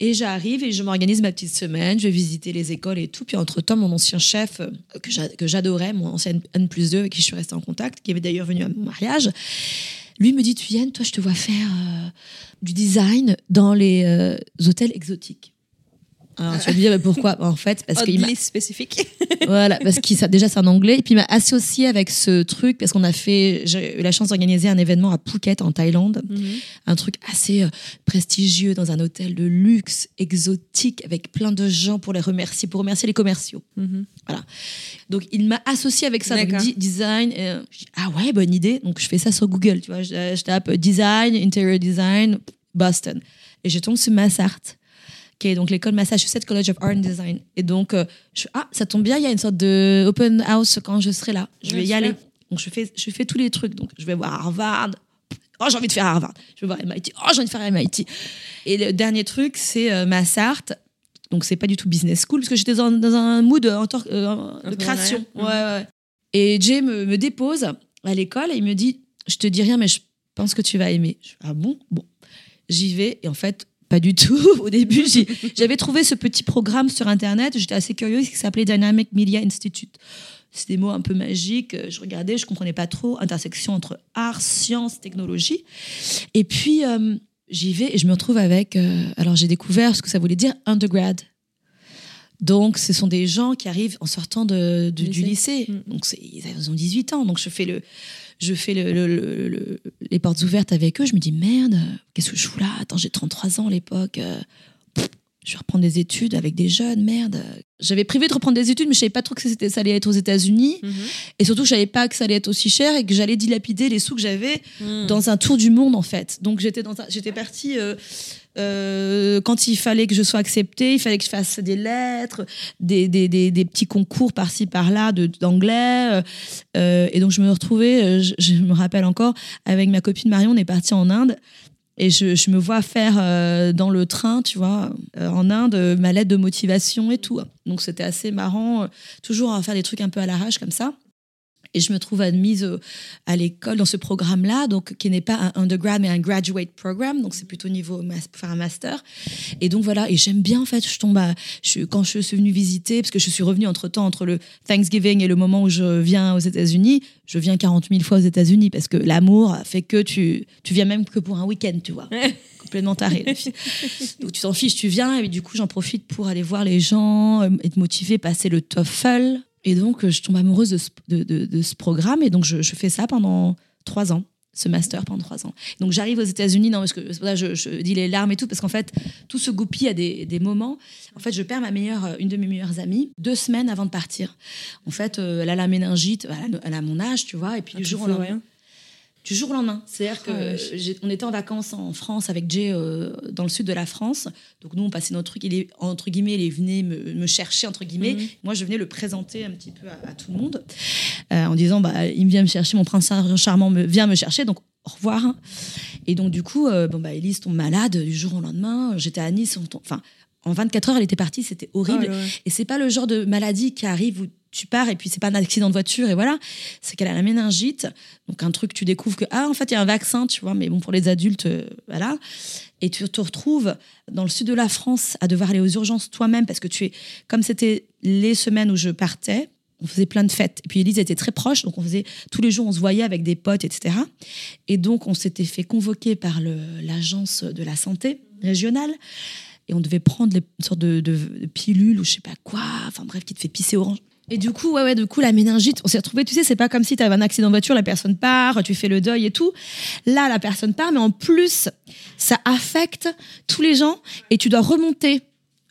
Et j'arrive et je m'organise ma petite semaine, je vais visiter les écoles et tout. Puis entre-temps, mon ancien chef, euh, que j'a- que j'adorais, mon ancien N plus 2 avec qui je suis restée en contact, qui avait d'ailleurs venu à mon mariage, lui me dit, tu viens, toi, je te vois faire euh, du design dans les euh, hôtels exotiques. Alors, tu vas me dire, mais pourquoi En fait, parce qu'il m'a spécifique. voilà, parce ça- déjà c'est en anglais. Et puis il m'a associé avec ce truc parce qu'on a fait j'ai eu la chance d'organiser un événement à Phuket en Thaïlande, un truc assez euh, prestigieux dans un hôtel de luxe exotique avec plein de gens pour les remercier pour remercier les commerciaux. Mhm. Donc il m'a associé avec ça. Donc design et, euh, ah ouais bonne idée. Donc je fais ça sur Google tu vois. Je, je tape euh, design interior design Boston. Et je tombe sur Massart qui est donc l'école Massachusetts College of Art and Design et donc euh, je ah ça tombe bien il y a une sorte de open house quand je serai là je vais y aller donc je fais je fais tous les trucs donc je vais voir Harvard Oh, j'ai envie de faire Harvard. Je vais voir MIT. Oh, j'ai envie de faire MIT. Et le dernier truc, c'est euh, Massart. Donc, c'est pas du tout business school, parce que j'étais dans, dans un mood euh, en euh, de création. Ouais, ouais. Et Jay me, me dépose à l'école et il me dit Je te dis rien, mais je pense que tu vas aimer. Je ah bon? Bon. J'y vais. Et en fait, pas du tout. Au début, j'avais trouvé ce petit programme sur Internet. J'étais assez curieuse qui s'appelait Dynamic Media Institute. C'est des mots un peu magiques. Je regardais, je comprenais pas trop. Intersection entre art, science, technologie. Et puis, euh, j'y vais et je me retrouve avec. euh, alors, j'ai découvert ce que ça voulait dire undergrad. Donc, ce sont des gens qui arrivent en sortant de, de- du lycée. Mm. Donc, ils ont 18 ans. Donc, je fais, le, je fais le, le- le- le- les portes ouvertes avec eux. Je me dis, merde, qu'est-ce que je fous là? Attends, j'ai 33 ans à l'époque. euh, je vais reprendre des études avec des jeunes, merde. J'avais prévu de reprendre des études, mais je savais pas trop que c'était- ça allait être aux États-Unis. Mhm. Et surtout, je savais pas que ça allait être aussi cher et que j'allais dilapider les sous que j'avais Mhm. dans un tour du monde en fait. Donc j'étais dans j'étais partie euh, euh, quand il fallait que je sois acceptée, il fallait que je fasse des lettres, des, petits concours par-ci par-là d'anglais. euh, et donc je me retrouvais, euh, je, me rappelle encore, avec ma copine Marion, on est parti en Inde. Et je, me vois faire dans le train, tu vois, en Inde, ma lettre de motivation et tout. Donc c'était assez marrant, toujours à faire des trucs un peu à l'arrache comme ça. Et je me trouve admise euh, à l'école dans ce programme-là, donc qui n'est pas un undergrad mais un graduate program, donc c'est plutôt niveau pour faire un master. Et donc voilà, et j'aime bien en fait. Je tombe à, je, quand je suis venue visiter, parce que je suis revenue entre temps entre le Thanksgiving et le moment où je viens aux États-Unis, je viens 40 000 fois aux États-Unis parce que l'amour fait que tu, tu viens même que pour un week-end, tu vois. complètement taré. Donc tu t'en fiches, tu viens et du coup j'en profite pour aller voir les gens, euh, être motivée, passer le TOEFL, et donc, euh, je tombe amoureuse de ce, de, ce programme. Et donc, je, fais ça pendant trois ans, ce master pendant trois ans. Donc, j'arrive aux États-Unis. Non, parce que là, je, je, dis les larmes et tout, parce qu'en fait, tout se goupille à des, des, moments. En fait, je perds ma meilleure, une de mes meilleures amies deux semaines avant de partir. En fait, euh, elle a la méningite, elle a, mon âge, tu vois. Et puis, le jour au lendemain du jour au lendemain. C'est-à-dire qu'on on était en vacances en France avec Jay euh, dans le sud de la France. Donc nous, on passait notre truc. Il est, entre guillemets, il venait me, chercher, entre guillemets. Mhm. Moi, je venais le présenter un petit peu à, tout le monde euh, en disant, bah, il vient me chercher, mon prince charmant me, vient me chercher. Donc, au revoir. Et donc, du coup, euh, bon, bah, Elise tombe malade du jour au lendemain. J'étais à Nice. Enfin, en 24 heures, elle était partie, c'était horrible. Oh et c'est pas le genre de maladie qui arrive où tu pars et puis c'est pas un accident de voiture et voilà. C'est qu'elle a la méningite. Donc un truc, tu découvres que, ah, en fait, il y a un vaccin, tu vois, mais bon, pour les adultes, euh, voilà. Et tu te retrouves dans le sud de la France à devoir aller aux urgences toi-même parce que tu es, comme c'était les semaines où je partais, on faisait plein de fêtes. Et puis Elise était très proche, donc on faisait tous les jours, on se voyait avec des potes, etc. Et donc on s'était fait convoquer par l'agence de la santé régionale et on devait prendre les, une sorte de, de, pilule ou je sais pas quoi, enfin bref, qui te fait pisser orange. Et du coup, ouais, ouais, du coup, la méningite, on s'est retrouvé, tu sais, c'est pas comme si tu avais un accident de voiture, la personne part, tu fais le deuil et tout. Là, la personne part, mais en plus, ça affecte tous les gens et tu dois remonter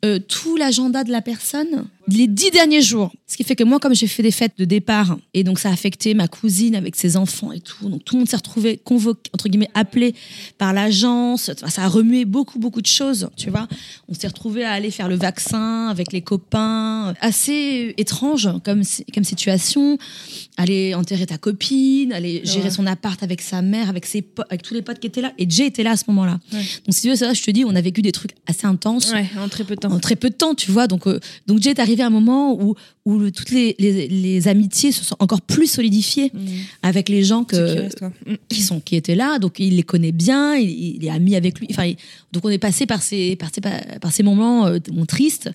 euh, tout l'agenda de la personne les dix derniers jours. Ce qui fait que moi, comme j'ai fait des fêtes de départ, et donc ça a affecté ma cousine avec ses enfants et tout, donc tout le monde s'est retrouvé convoqué, entre guillemets, appelé par l'agence. Ça a remué beaucoup, beaucoup de choses, tu vois. On s'est retrouvé à aller faire le vaccin avec les copains. Assez étrange comme, comme situation. Aller enterrer ta copine, aller gérer son appart avec sa mère, avec, ses avec tous les potes qui étaient là. Et Jay était là à ce moment-là. Donc si tu veux, ça, je te dis, on a vécu des trucs assez intenses. en très peu de temps. En très peu de temps, tu vois. Donc, euh, donc Jay est arrivé un moment où, où toutes les, les, amitiés se sont encore plus solidifiées mmh. avec les gens que, qui, sont, qui étaient là. Donc il les connaît bien, il, est ami avec lui. Enfin, donc on est passé par ces, par ces, par ces moments euh, tristes,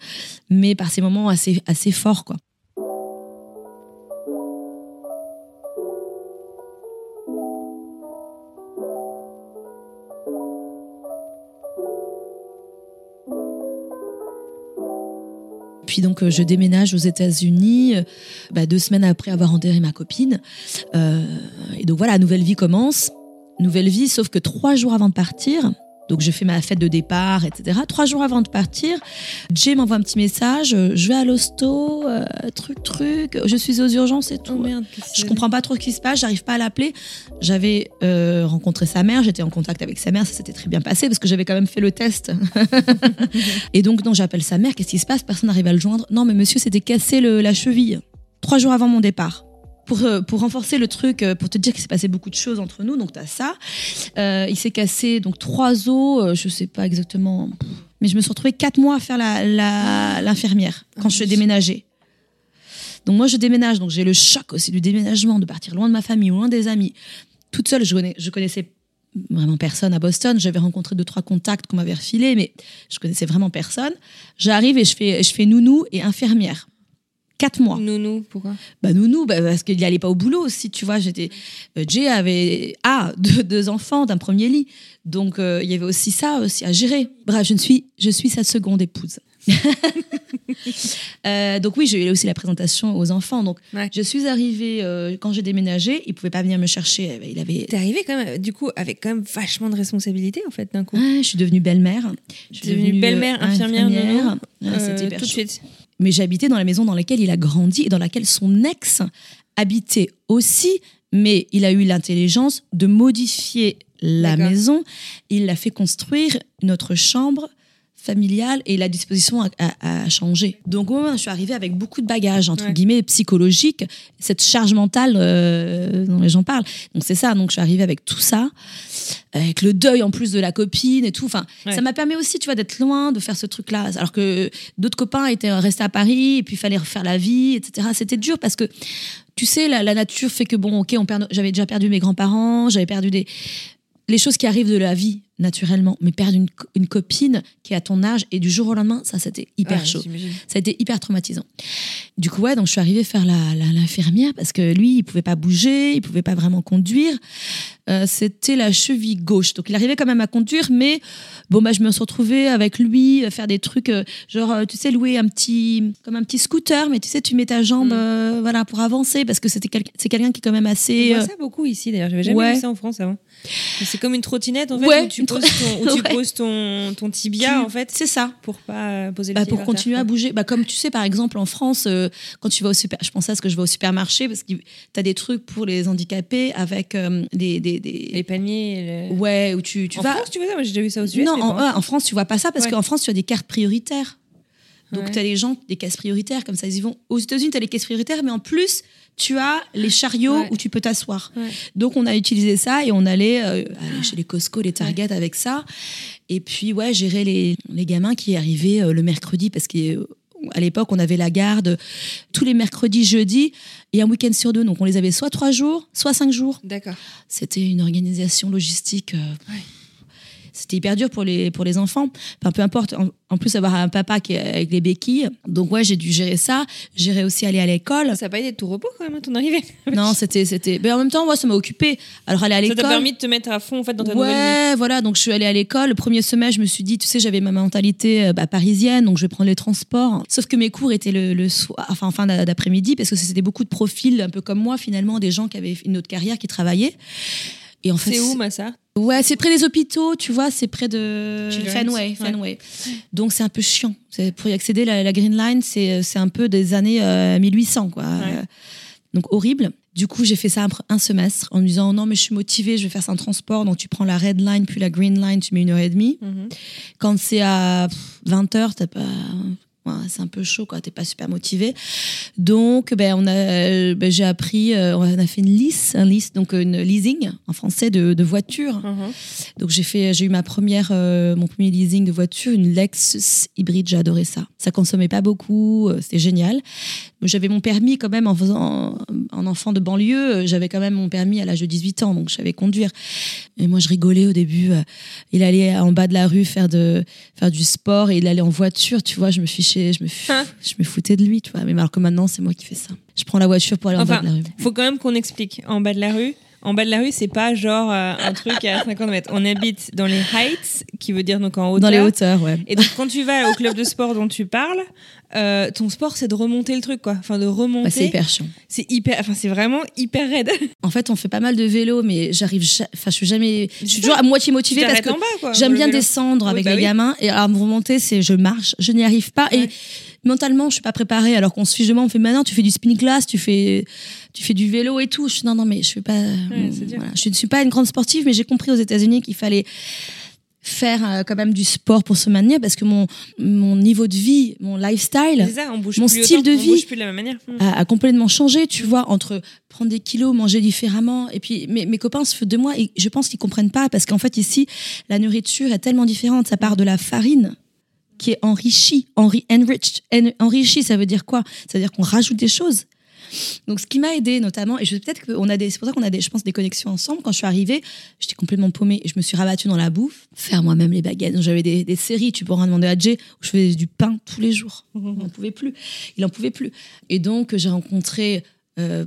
mais par ces moments assez, assez forts. Quoi. Puis donc, euh, je déménage aux États-Unis euh, bah, deux semaines après avoir enterré ma copine. Euh, et donc voilà, nouvelle vie commence. Nouvelle vie, sauf que trois jours avant de partir, donc je fais ma fête de départ, etc. Trois jours avant de partir, Jay m'envoie un petit message. Euh, je vais à l'hosto, euh, truc, truc. Je suis aux urgences et tout. Oh merde, je comprends pas trop ce qui se passe. J'arrive pas à l'appeler. J'avais euh, rencontré sa mère. J'étais en contact avec sa mère. Ça s'était très bien passé parce que j'avais quand même fait le test. et donc non, j'appelle sa mère. Qu'est-ce qui se passe? Personne n'arrive à le joindre. Non, mais monsieur s'était cassé la cheville trois jours avant mon départ pour, euh, pour renforcer le truc, euh, pour te dire qu'il s'est passé beaucoup de choses entre nous, donc tu as ça. Euh, il s'est cassé donc trois os, je sais pas exactement, mais je me suis retrouvée quatre mois à faire l'infirmière la, quand je suis déménagée. Donc moi je déménage, donc j'ai le choc aussi du déménagement, de partir loin de ma famille, loin des amis. Toute seule, je, connais, je connaissais vraiment personne à Boston. J'avais rencontré deux, trois contacts qu'on m'avait refilés, mais je connaissais vraiment personne. J'arrive et je fais, je fais nounou et infirmière. Quatre mois. Nounou, pourquoi? Bah nounou, bah, parce qu'il n'allait pas au boulot aussi, tu vois. J'étais, euh, Jay avait ah deux, enfants d'un premier lit, donc euh, il y avait aussi ça aussi à gérer. Bref, je ne suis, je suis sa seconde épouse. Euh, donc oui, j'ai eu aussi la présentation aux enfants. Donc je suis arrivée quand j'ai déménagé, il pouvait pas venir me chercher. Il avait. T'es arrivée quand même, du coup, avec quand même vachement de responsabilités en fait d'un coup. je suis devenue belle-mère. Je suis devenue belle-mère, infirmière, infirmière. C'était tout de suite mais j'habitais dans la maison dans laquelle il a grandi et dans laquelle son ex habitait aussi, mais il a eu l'intelligence de modifier la maison. Il l'a fait construire notre chambre familiale et la disposition a, a- a changé. Donc moi, je suis arrivée avec beaucoup de bagages entre Ouais. guillemets psychologiques, cette charge mentale euh, dont les gens parlent. Donc c'est ça. Donc je suis arrivée avec tout ça, avec le deuil en plus de la copine et tout. Enfin, Ouais. ça m'a permis aussi, tu vois, d'être loin, de faire ce truc-là. Alors que d'autres copains étaient restés à Paris et puis il fallait refaire la vie, etc. C'était dur parce que tu sais, la, la nature fait que bon, ok, on perd, j'avais déjà perdu mes grands-parents, j'avais perdu des les choses qui arrivent de la vie naturellement, mais perdre une, co- une copine qui est à ton âge et du jour au lendemain, ça c'était hyper Ouais, chaud. Ça a été hyper traumatisant. Du coup, ouais, donc je suis arrivée faire la- la- l'infirmière parce que lui, il pouvait pas bouger, il pouvait pas vraiment conduire. Euh, C'était la cheville gauche. Donc il arrivait quand même à conduire, mais bon, bah, je me suis retrouvée avec lui, euh, faire des trucs, euh, genre, tu sais, louer un petit, comme un petit scooter, mais tu sais, tu mets ta jambe, Mm. euh, voilà, pour avancer parce que c'était quel- c'est quelqu'un qui est quand même On assez. voit euh, ça beaucoup ici d'ailleurs. J'avais jamais ouais. vu ça en France avant. C'est comme une trottinette en fait Ouais, où tu une poses ton, où tu Ouais. poses ton, ton tibia Tu- en fait C'est ça. pour pas euh, poser le Bah, pour continuer à bouger. Bah, comme tu sais, par exemple, en France, euh, quand tu vas au super, je pense à ce que je vais au supermarché parce que tu as des trucs pour les handicapés avec euh, des, des, des- Les paniers. le- Ouais, où tu, tu en vas. France, tu vois ça Moi j'ai déjà vu ça aux US. non, en, en France, tu vois pas ça parce Ouais. qu'en France, tu as des cartes prioritaires. Donc, Ouais. tu as les gens, des caisses prioritaires, comme ça, ils y vont. Aux États-Unis, tu as les caisses prioritaires, mais en plus, tu as les chariots Ouais. où tu peux t'asseoir. Ouais. Donc, on a utilisé ça et on allait euh, aller chez les Costco, les Target avec ça. Et puis, ouais, gérer les, les gamins qui arrivaient euh, le mercredi parce qu'à l'époque, on avait la garde tous les mercredis, jeudis et un week-end sur deux. Donc, on les avait soit trois jours, soit cinq jours. D'accord. C'était une organisation logistique. Ouais. C'était hyper dur pour les, pour les enfants. Enfin, peu importe. En, en plus, avoir un papa qui est avec les béquilles. Donc, ouais, j'ai dû gérer ça. Gérer aussi aller à l'école. Ça n'a pas été tout repos quand même à ton arrivée. non, c'était. c'était... Mais en même temps, moi, ça m'a occupé. Alors, aller à Ça l'école. t'a permis de te mettre à fond en fait dans ta nouvelle vie. Ouais, voilà. Donc, je suis allée à l'école. Le premier semestre, je me suis dit, tu sais, j'avais ma mentalité euh, bah, parisienne, donc je vais prendre les transports. Sauf que mes cours étaient le, le soir, enfin, en fin d'a- d'après-midi, parce que c'était beaucoup de profils, un peu comme moi, finalement, des gens qui avaient une autre carrière, qui travaillaient. Et en fait, C'est où Massa Ouais, c'est près des hôpitaux, tu vois, c'est près de Fenway. ouais. Fenway. Donc c'est un peu chiant. Pour y accéder, la, la Green Line, c'est c'est un peu des années euh, 1800, quoi. Euh, donc horrible. Du coup, j'ai fait ça un, un semestre en me disant non, mais je suis motivée, je vais faire ça en transport. Donc tu prends la Red Line puis la Green Line, tu mets une heure et demie. Mhm. Quand c'est à 20 heures, t'as pas. C'est un peu chaud, quoi. T'es pas super motivé. Donc, ben, on a, euh, ben, j'ai appris, euh, on a fait une lease, un lease, donc une leasing en français de, de voiture. Mhm. Donc j'ai fait, j'ai eu ma première, euh, mon premier leasing de voiture, une Lexus hybride. J'ai adoré ça. Ça consommait pas beaucoup, c'était génial. J'avais mon permis quand même en faisant en enfant de banlieue. J'avais quand même mon permis à l'âge de 18 ans, donc je savais conduire. Et moi je rigolais au début. Il allait en bas de la rue faire de faire du sport et il allait en voiture. Tu vois, je me je me, Hein. je me foutais de lui. Tu vois, mais alors que maintenant c'est moi qui fais ça. Je prends la voiture pour aller en bas de la rue. Faut quand même qu'on explique. En bas de la rue, en bas de la rue, c'est pas genre euh, un truc à 50 mètres. On habite dans les heights, qui veut dire donc en hauteur. Dans les hauteurs, ouais. Et donc quand tu vas au club de sport dont tu parles, euh, ton sport c'est de remonter le truc quoi. Enfin de remonter. Bah, c'est hyper chiant. C'est hyper. Enfin c'est vraiment hyper raide. En fait, on fait pas mal de vélo, mais j'arrive, ja- enfin, je suis jamais, je suis toujours à moitié motivée parce que en bas quoi. j'aime bien vélo. descendre Oui, avec bah les oui. gamins et alors me remonter, c'est je marche, je n'y arrive pas Ouais. et mentalement, je suis pas préparée. Alors qu'on se fiche de moi, on fait maintenant, tu fais du spin class, tu fais, tu fais du vélo et tout. Je suis non, non, mais je pas. voilà. Je ne suis pas une grande sportive, mais j'ai compris aux États-Unis qu'il fallait faire euh, quand même du sport pour se maintenir parce que mon mon niveau de vie, mon lifestyle ça, Mon style autant, de vie. de la même a, a complètement changé, tu vois, entre prendre des kilos, manger différemment. Et puis, mes, mes copains se foutent de moi et je pense qu'ils comprennent pas parce qu'en fait, ici, la nourriture est tellement différente. Ça part de la farine qui est enrichie, enri, enriched. En- enrichie, ça veut dire quoi? Ça veut dire qu'on rajoute des choses. Donc, ce qui m'a aidé notamment, et je peut-être qu'on a des, c'est pour ça qu'on a des, je pense, des connexions ensemble. Quand je suis arrivée, j'étais complètement paumée et je me suis rabattue dans la bouffe, faire moi-même les baguettes. Donc, J'avais des, des séries, tu pourras demander à Jay, où je faisais du pain tous les jours. Il n'en pouvait plus. Il en pouvait plus. Et donc, j'ai rencontré euh,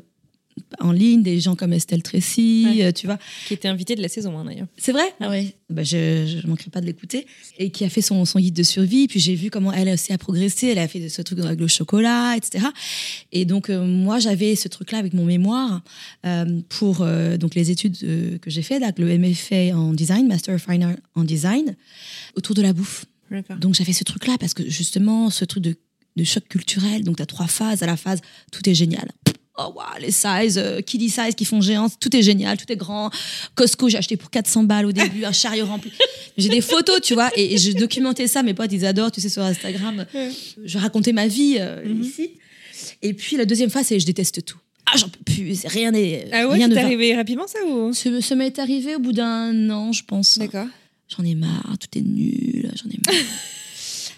en ligne des gens comme Estelle Tracy, Ouais. euh, tu vois. Qui était invité de la saison hein, d'ailleurs. C'est vrai? Ah oui. Bah, je ne manquerai pas de l'écouter. Et qui a fait son, son guide de survie. Puis j'ai vu comment elle aussi a progressé. Elle a fait ce truc avec le chocolat, etc. Et donc, euh, moi, j'avais ce truc-là avec mon mémoire euh, pour donc les études que j'ai fait, là, le MFA en design, Master of Fine Art en design, autour de la bouffe. D'accord. Donc j'avais ce truc-là parce que justement, ce truc de, de choc culturel, donc tu as trois phases. À la phase, tout est génial. Oh, wow, les sizes, euh, kiddie size qui font géant, tout est génial, tout est grand. Costco, j'ai acheté pour 400 balles au début, un chariot rempli. J'ai des photos, tu vois, et, et je documentais ça. Mes potes, ils adorent, tu sais, sur Instagram. Je racontais ma vie euh, Mhm. ici. Et puis la deuxième phase, c'est je déteste tout. Ah, j'en peux plus, rien n'est. Ah ouais, t'es arrivé rapidement ça ou? Ça, ça m'est arrivé au bout d'un an, je pense. D'accord. J'en ai marre, tout est nul, j'en ai marre.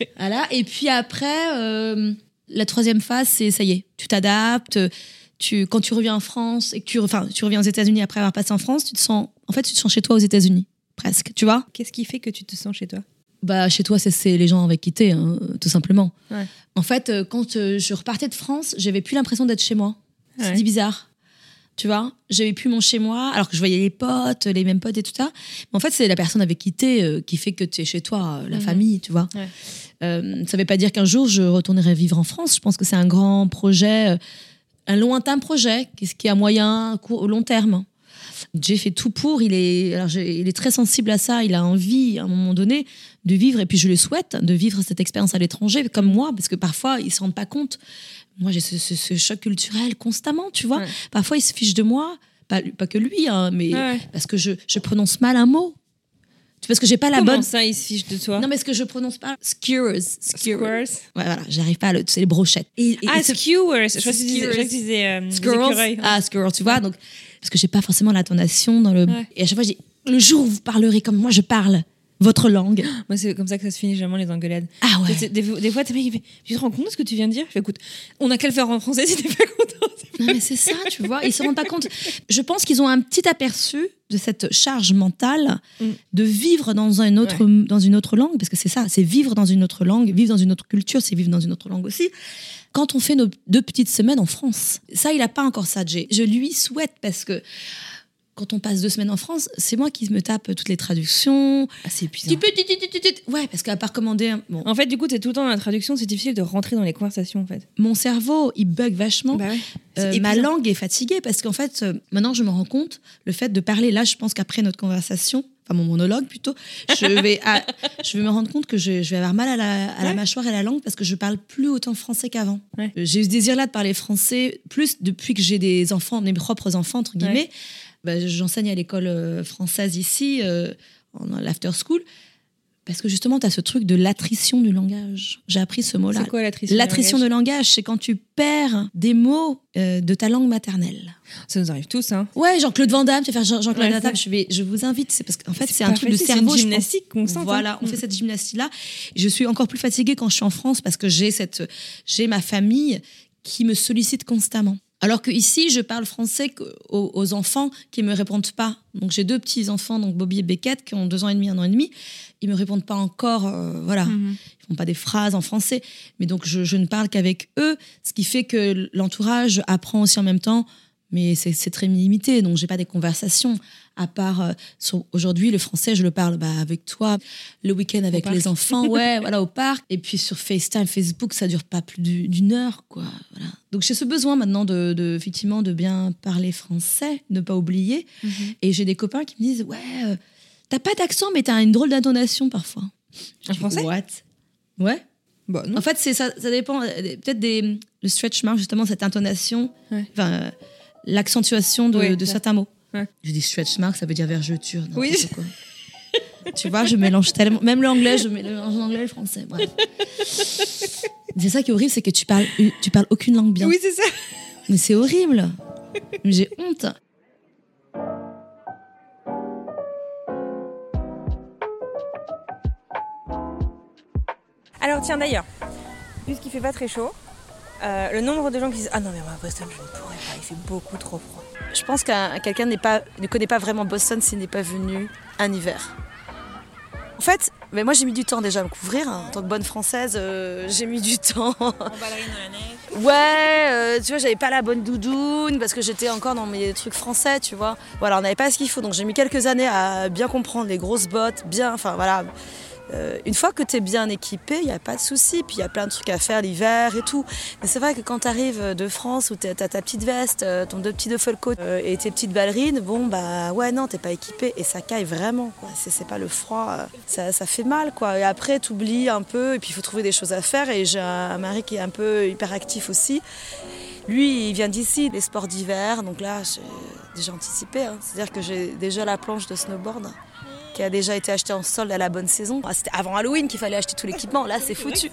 voilà. Et puis après, euh, la troisième phase, c'est ça y est, tu t'adaptes. Tu, quand tu reviens en France et que tu, enfin, tu reviens aux États-Unis après avoir passé en France, tu te sens, en fait, tu te sens chez toi aux États-Unis, presque. Tu vois Qu'est-ce qui fait que tu te sens chez toi? Bah, chez toi, c'est- les gens avec qui t'es, hein, tout simplement. Ouais. En fait, euh, quand euh, je repartais de France, j'avais plus l'impression d'être chez moi. C'est bizarre. Tu vois, j'avais plus mon chez moi, alors que je voyais les potes, les mêmes potes et tout ça. Mais en fait, c'est la personne avec qui t'es euh, qui fait que t'es chez toi, euh, la Mhm. famille, tu vois. Ouais. Euh, ça veut pas dire qu'un jour je retournerai vivre en France. Je pense que c'est un grand projet, un lointain projet, qui qui est à moyen, court, long terme. J'ai fait tout pour. Il est, alors il est très sensible à ça. Il a envie, à un moment donné, de vivre, et puis je le souhaite, de vivre cette expérience à l'étranger, comme moi, parce que parfois, ils se rendent pas compte. Moi, j'ai ce, ce- ce choc culturel constamment, tu vois. Ouais. Parfois, il se fiche de moi, pas, pas que lui, hein, mais Ouais. parce que je, je prononce mal un mot. Parce que j'ai pas la Comment bonne. ça, il se fiche de toi Non, mais est-ce que je prononce pas skewers skewers. Squirrels. Ouais, voilà, j'arrive pas à le. C'est les brochettes. Et, et- Ah, et ce- skewers. Je crois que tu disais, je que tu disais euh, Squirrels. écureuils. Ah, squirrel, tu vois. Donc, parce que j'ai pas forcément l'intonation dans le. Ouais. Et à chaque fois, je dis le jour où vous parlerez comme moi, je parle votre langue. Moi, c'est comme ça que ça se finit généralement les engueulades. Ah ouais. Des, des fois, t'es mec, Tu te rends compte de ce que tu viens de dire? Je fais Écoute, on a qu'à le faire en français si t'es pas content. Non, mais c'est ça, tu vois. Ils se rendent pas compte. Je pense qu'ils ont un petit aperçu de cette charge mentale Mm. de vivre dans, un autre, dans une autre langue, parce que c'est ça, c'est vivre dans une autre langue, vivre dans une autre culture, c'est vivre dans une autre langue aussi. Quand on fait nos deux petites semaines en France, ça, il a pas encore ça, Jay. Je lui souhaite parce que quand on passe deux semaines en France, c'est moi qui me tape toutes les traductions. Ah, c'est épuisant. Tu peux, tu- tu- tu- tu- tu- Ouais, parce qu'à part commander, un- bon, En fait, du coup, t'es tout le temps dans la traduction, c'est difficile de rentrer dans les conversations, en fait. mon cerveau, il bug vachement. Bah ouais. Euh, ma langue est fatiguée parce qu'en fait, euh, maintenant je me rends compte, le fait de parler, là, je pense qu'après notre conversation, enfin mon monologue plutôt, je vais, à- je vais me rendre compte que je, je vais avoir mal à la, à la Ouais. mâchoire et à la langue parce que je parle plus autant français qu'avant. Ouais. Euh, J'ai eu ce désir-là de parler français plus depuis que j'ai des enfants, mes propres enfants, entre guillemets. Bah, J'enseigne à l'école euh, française ici, euh, en l'after school. Parce que justement, tu as ce truc de l'attrition du langage. J'ai appris ce mot-là. C'est quoi l'attrition L'attrition de langage? c'est quand tu perds des mots euh, de ta langue maternelle. Ça nous arrive tous, hein. Ouais, Jean-Claude Van Damme, tu vas faire Jean- Jean-Claude Ouais, Van Damme, je, vais, je vous invite, c'est parce qu'en fait, C'est un truc de facile, c'est cerveau. une gymnastique pense. constante, Voilà, on fait cette gymnastie-là. Je suis encore plus fatiguée quand je suis en France parce que j'ai cette, j'ai ma famille qui me sollicite constamment. Alors que ici, je parle français aux, aux enfants qui me répondent pas. Donc j'ai deux petits enfants, donc Bobby et Beckett, qui ont deux ans et demi, un an et demi. Ils me répondent pas encore, euh, voilà Mhm. ils font pas des phrases en français. Mais donc, je, je ne parle qu'avec eux, ce qui fait que l'entourage apprend aussi en même temps, mais c'est c'est très limité. Donc, j'ai pas des conversations. À part, euh, aujourd'hui, le français, je le parle bah, avec toi, le week-end avec les enfants, ouais, voilà, au parc. Et puis sur FaceTime, Facebook, ça dure pas plus du- d'une heure, quoi. Voilà. Donc, j'ai ce besoin maintenant de, de, effectivement, de bien parler français, ne pas oublier. Mhm. Et j'ai des copains qui me disent, ouais, euh, t'as pas d'accent, mais t'as une drôle d'intonation parfois. En français What? Ouais. Bah, non. En fait, c'est ça, ça dépend euh, peut-être des le stretch mark justement cette intonation, Ouais. enfin euh, l'accentuation de, Ouais, de ça. certains mots. Ouais. Je dis stretch mark, ça veut dire vergeture. Oui. quoi. tu vois, je mélange tellement, même l'anglais, je mélange l'anglais et le français. bref. c'est ça qui est horrible, c'est que tu parles, tu parles aucune langue bien. Oui, c'est ça. Mais c'est horrible. J'ai honte. Alors tiens d'ailleurs, puisqu'il fait pas très chaud, euh, le nombre de gens qui disent Ah non mais moi à Boston je ne pourrais pas, il fait beaucoup trop froid. Je pense qu'un quelqu'un n'est pas, ne connaît pas vraiment Boston s'il n'est pas venu un hiver. En fait, mais moi j'ai mis du temps déjà à me couvrir. hein. En tant que bonne française, euh, j'ai mis du temps. En ballerine dans la neige. Ouais, euh, tu vois, j'avais pas la bonne doudoune parce que j'étais encore dans mes trucs français, tu vois. Voilà, on n'avait pas ce qu'il faut. Donc j'ai mis quelques années à bien comprendre les grosses bottes, bien, enfin voilà. Euh, une fois que tu es bien équipé, il n'y a pas de souci. Puis il y a plein de trucs à faire l'hiver et tout. Mais c'est vrai que quand tu arrives de France où tu as ta petite veste, euh, ton deux petits duffel-coat euh, et tes petites ballerines, bon bah ouais, non, t'es pas équipé et ça caille vraiment. C'est, pas le froid, euh, ça, ça fait mal quoi. Et après, tu oublies un peu et puis il faut trouver des choses à faire. Et j'ai un mari qui est un peu hyperactif aussi. Lui, il vient d'ici, des sports d'hiver, donc là, j'ai déjà anticipé. Hein. C'est-à-dire que j'ai déjà la planche de snowboard qui a déjà été achetée en solde à la bonne saison. Ah, c'était avant Halloween qu'il fallait acheter tout l'équipement. Là, c'est foutu.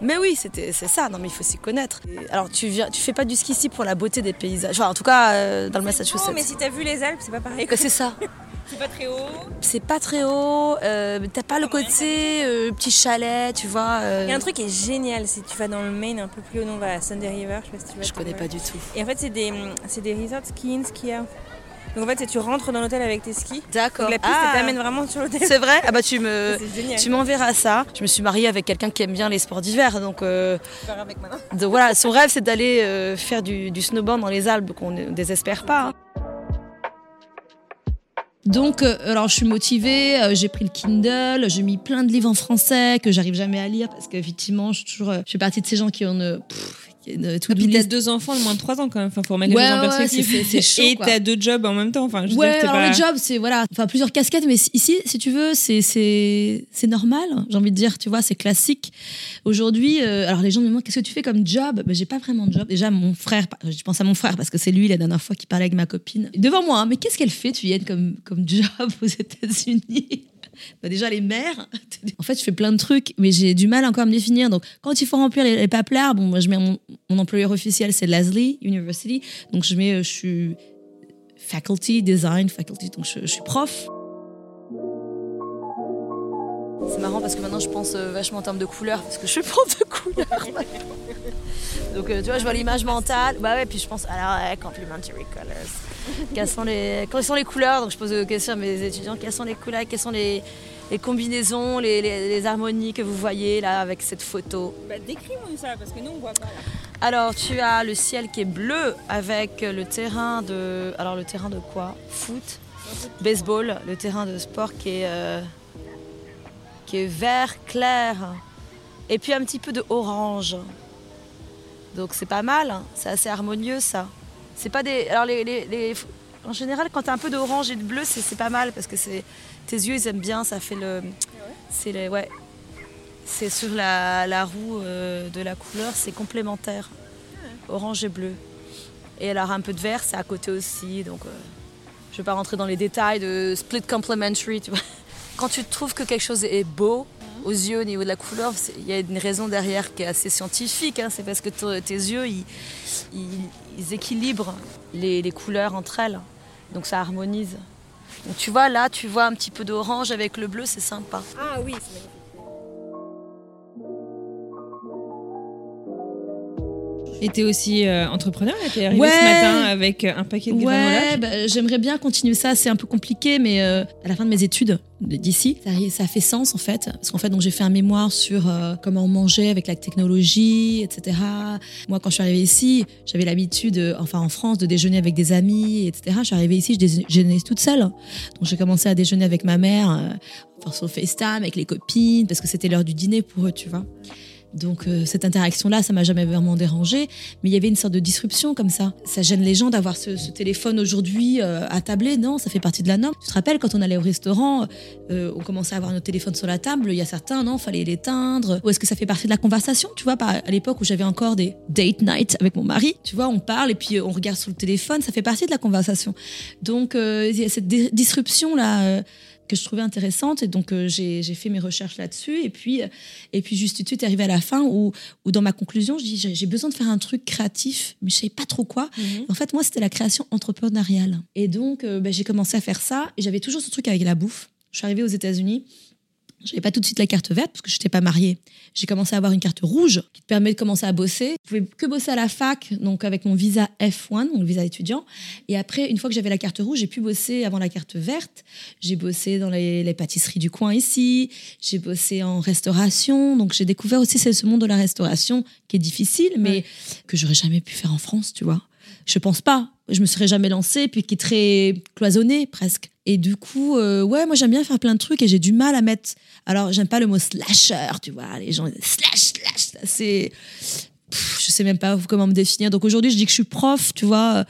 Mais oui, c'était c'est ça. Non, mais il faut s'y connaître. alors, tu viens, tu fais pas du ski ici pour la beauté des paysages. Enfin, en tout cas, euh, dans le Massachusetts. Non, mais si t'as vu les Alpes, c'est pas pareil. C'est ça. C'est pas très haut. C'est pas très haut. Euh, T'as pas le côté euh, petit chalet, tu vois. euh. Il y a un truc qui est génial, si tu vas dans le Maine un peu plus haut, on va à Sunday River, je sais pas si tu vas. Je connais pas du tout. Et en fait, c'est des, des resorts ski in, ski out. Donc en fait, c'est tu rentres dans l'hôtel avec tes skis. D'accord. La piste, Ah. t'amène vraiment sur l'hôtel. C'est vrai? Ah bah tu me. Tu m'enverras ça. Je me suis mariée avec quelqu'un qui aime bien les sports d'hiver, donc, euh, avec maintenant. donc voilà, son rêve c'est d'aller euh, faire du, du snowboard dans les Alpes, qu'on ne désespère pas. hein. Donc, euh, alors je suis motivée, j'ai pris le Kindle, j'ai mis plein de livres en français que j'arrive jamais à lire parce qu'effectivement, je, suis toujours, je fais partie de ces gens qui ont une, pff, Et puis t'as deux enfants de moins de 3 ans quand même. Enfin, faut remettre les Ouais, choses en ouais, perspective. c'est- c'est chaud, Et t'as deux jobs en même temps. Enfin, je Ouais, dire, alors pas... le job, c'est voilà, enfin plusieurs casquettes, mais ici, si tu veux, c'est c'est c'est normal. J'ai envie de dire, tu vois, c'est classique. Aujourd'hui, euh, alors les gens me demandent qu'est-ce que tu fais comme job? Ben j'ai pas vraiment de job. Déjà, mon frère, je pense à mon frère parce que c'est lui la dernière fois qui parlait avec ma copine devant moi. hein, mais qu'est-ce qu'elle fait, tu comme comme job aux États-Unis? Bah, déjà les mères. En fait, je fais plein de trucs, mais j'ai du mal encore à me définir. Donc, quand il faut remplir les, les papiers, bon, moi, je mets mon, mon employeur officiel, c'est Leslie University. Donc, je mets, euh, je suis faculty design, faculty, donc je, je suis prof. C'est marrant parce que maintenant je pense euh, vachement en termes de couleurs parce que je suis prof de couleurs. maintenant. Donc euh, tu vois, je vois l'image mentale. Bah ouais, puis je pense alors complementary colors. Quelles sont les quelles sont les couleurs Donc je pose des questions à mes étudiants. Quelles sont les couleurs Quelles sont les, les combinaisons, les, les- les harmonies que vous voyez là avec cette photo Bah, décris-moi ça, parce que nous, on voit pas là. alors, tu as le ciel qui est bleu avec le terrain de. Alors, le terrain de quoi? Foot, baseball, le terrain de sport qui est, euh, qui est vert clair. Et puis un petit peu de orange. Donc, c'est pas mal. hein. C'est assez harmonieux, ça. C'est pas des. Alors, les, les- en général, quand tu as un peu d'orange et de bleu, c'est pas mal parce que tes yeux, ils aiment bien. Ça fait le. C'est les. Ouais. C'est sur la, la roue euh, de la couleur, c'est complémentaire. Orange et bleu. Et alors un peu de vert, c'est à côté aussi. Donc euh, je vais pas rentrer dans les détails de split complementary. Quand tu trouves que quelque chose est beau aux yeux au niveau de la couleur, il y a une raison derrière qui est assez scientifique. hein. C'est parce que tes yeux, ils- ils équilibrent les, couleurs entre elles. Donc ça harmonise. Donc tu vois, là, tu vois un petit peu d'orange avec le bleu, c'est sympa. Ah oui, c'est Et t'es aussi euh, entrepreneur, t'es arrivé Ouais. ce matin avec euh, un paquet de. Ouais, bah, j'aimerais bien continuer ça. C'est un peu compliqué, mais euh, à la fin de mes études d'ici, ça, ça fait sens en fait. Parce qu'en fait, donc j'ai fait un mémoire sur euh, comment on mangeait avec la technologie, etc. Moi, quand je suis arrivée ici, j'avais l'habitude, euh, enfin en France, de déjeuner avec des amis, etc. Je suis arrivée ici, je déjeunais toute seule. Donc j'ai commencé à déjeuner avec ma mère, enfin, sur FaceTime, avec les copines, parce que c'était l'heure du dîner pour eux, tu vois. Donc euh, cette interaction-là, ça m'a jamais vraiment dérangée, mais il y avait une sorte de disruption comme ça. Ça gêne les gens d'avoir ce, téléphone aujourd'hui euh, à tabler, non Ça fait partie de la norme. Tu te rappelles quand on allait au restaurant, euh, on commençait à avoir notre téléphone sur la table. Il y a certains, non, fallait l'éteindre. Ou est-ce que ça fait partie de la conversation Tu vois, à l'époque où j'avais encore des date night avec mon mari, tu vois, on parle et puis euh, on regarde sur le téléphone, ça fait partie de la conversation. Donc il y a cette di- disruption là. Que je trouvais intéressante. Et donc euh, j'ai fait mes recherches là-dessus. Et puis euh, et puis juste tout de suite arrivé à la fin où, où dans ma conclusion je dis j'ai besoin de faire un truc créatif mais je savais pas trop quoi. En fait moi c'était la création entrepreneuriale. Et donc euh, ben, j'ai commencé à faire ça. Et j'avais toujours ce truc avec la bouffe. Je suis arrivée aux États-Unis j'avais pas tout de suite la carte verte parce que je n'étais pas mariée. J'ai commencé à avoir une carte rouge qui te permet de commencer à bosser. Je pouvais que bosser à la fac, donc avec mon visa F1, donc le visa étudiant. Et après, une fois que j'avais la carte rouge, j'ai pu bosser avant la carte verte. J'ai bossé dans les, les pâtisseries du coin ici. J'ai bossé en restauration. Donc j'ai découvert aussi ce ce monde de la restauration qui est difficile, mais que j'aurais jamais pu faire en France, tu vois. Je pense pas. Je me serais jamais lancée, puis qui est très cloisonné presque. Et du coup, euh, ouais, moi j'aime bien faire plein de trucs et j'ai du mal à mettre. Alors, j'aime pas le mot slasher, tu vois. Les gens, slash, slash, c'est. Je sais même pas comment me définir. Donc aujourd'hui, je dis que je suis prof, tu vois.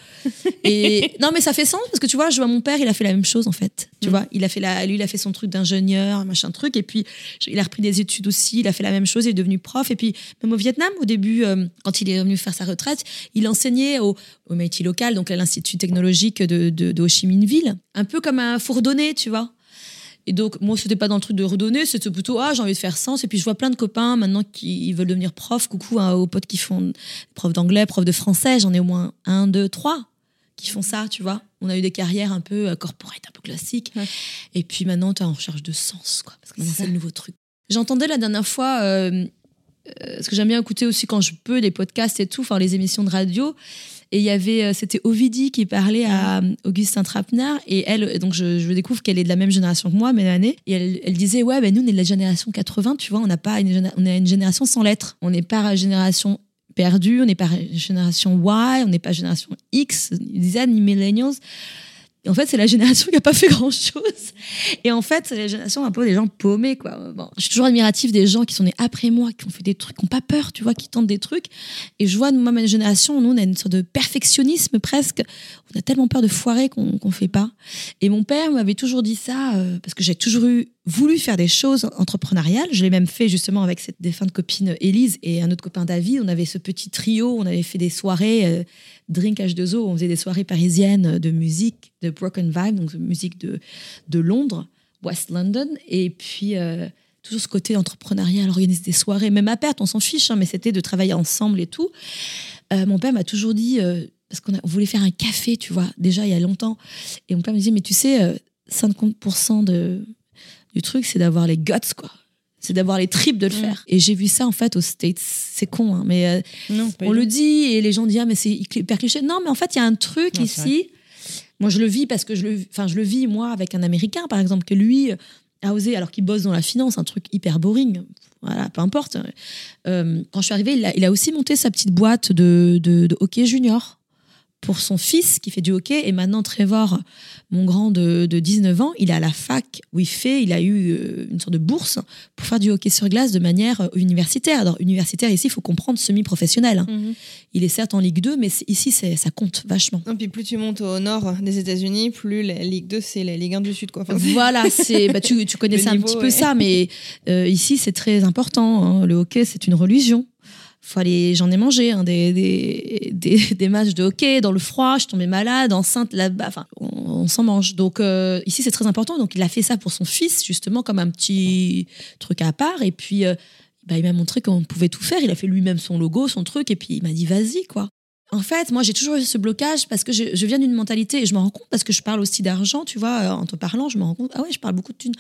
Et non, mais ça fait sens parce que tu vois, je vois mon père, il a fait la même chose en fait. Tu Mm. vois, il a fait la, lui, il a fait son truc d'ingénieur, machin truc. Et puis, il a repris des études aussi. Il a fait la même chose. Il est devenu prof. Et puis, même au Vietnam, au début, euh, quand il est venu faire sa retraite, il enseignait au, au MIT local, donc à l'institut technologique de, de, de Ho Chi Minh Ville, un peu comme un fourdonné, tu vois. Et donc, moi, c'était pas dans le truc de redonner, c'était plutôt, ah, j'ai envie de faire sens. Et puis, je vois plein de copains maintenant qui veulent devenir profs. Coucou hein, aux potes qui font prof d'anglais, prof de français. J'en ai au moins un, deux, trois qui font ça, tu vois. On a eu des carrières un peu euh, corporate, un peu classiques. Ouais. Et puis maintenant, tu es en recherche de sens, quoi. Parce que maintenant, c'est le nouveau truc. J'entendais la dernière fois, euh, euh, ce que j'aime bien écouter aussi quand je peux, les podcasts et tout, enfin, les émissions de radio. Et il y avait, euh, c'était Ovidie qui parlait à euh, Augustin Trapenard. Et elle, donc je, je découvre qu'elle est de la même génération que moi, mais l'année. Et elle, elle disait, ouais, ben nous, on est de la génération 80, tu vois, on n'a pas une, on est une génération sans lettres. On n'est pas génération perdue, on n'est pas génération Y, on n'est pas génération X, ils disaient ni millennials. Et en fait, c'est la génération qui n'a pas fait grand-chose. Et en fait, c'est la génération un peu des gens paumés, quoi. Bon, je suis toujours admirative des gens qui sont nés après moi, qui ont fait des trucs, qui n'ont pas peur, tu vois, qui tentent des trucs. Et je vois, moi, ma génération, nous, on a une sorte de perfectionnisme presque. On a tellement peur de foirer qu'on qu'on fait pas. Et mon père m'avait toujours dit ça, euh, parce que j'ai toujours eu, voulu faire des choses entrepreneuriales. Je l'ai même fait justement avec cette défunte copine Élise et un autre copain David. On avait ce petit trio, on avait fait des soirées, euh, Drink H2O, on faisait des soirées parisiennes de musique, de Broken Vibe, donc musique de, de Londres, West London. Et puis, euh, toujours ce côté entrepreneurial, organiser des soirées, même à perte, on s'en fiche, hein, mais c'était de travailler ensemble et tout. Euh, mon père m'a toujours dit, euh, parce qu'on voulait faire un café, tu vois, déjà il y a longtemps. Et mon père me disait, mais tu sais, euh, 50% de, du truc, c'est d'avoir les guts, quoi. C'est d'avoir les tripes de le Mm. faire. Et j'ai vu ça, en fait, aux States. C'est con, hein, mais euh, Non, on le dit et les gens disent, ah, mais c'est hyper cliché. Non, mais en fait, il y a un truc Non, ici. Moi, je le vis parce que je le, enfin, je le vis, moi, avec un Américain, par exemple, que lui euh, a osé, alors qu'il bosse dans la finance, un truc hyper boring. Voilà, peu importe. Euh, quand je suis arrivée, il a, il a aussi monté sa petite boîte de, de, de hockey junior pour son fils qui fait du hockey. Et maintenant, Trevor, mon grand de, de 19 ans, il est à la fac où il fait, il a eu euh, une sorte de bourse pour faire du hockey sur glace de manière euh, universitaire. Alors, universitaire, ici, il faut comprendre semi-professionnel. hein. Mhm. Il est certes en Ligue 2, mais ici, ça compte vachement. Non, puis plus tu montes au nord des États-Unis, plus la Ligue 2, c'est la Ligue 1 du Sud. Quoi. Enfin, Voilà, c'est bah, tu, tu connaissais un petit peu ça, mais euh, ici c'est très important. hein. Le hockey c'est une religion. Aller, j'en ai mangé hein, des, des, des, matchs de hockey dans le froid. Je tombais malade, enceinte là-bas. Enfin, on, on s'en mange. Donc euh, ici c'est très important. Donc il a fait ça pour son fils justement comme un petit truc à part. Et puis euh, bah, il m'a montré qu'on pouvait tout faire. Il a fait lui-même son logo, son truc, et puis il m'a dit vas-y quoi. En fait, moi, j'ai toujours eu ce blocage parce que je, je viens d'une mentalité et je me rends compte parce que je parle aussi d'argent, tu vois, euh, en te parlant, je me rends compte, ah ouais, je parle beaucoup de thunes.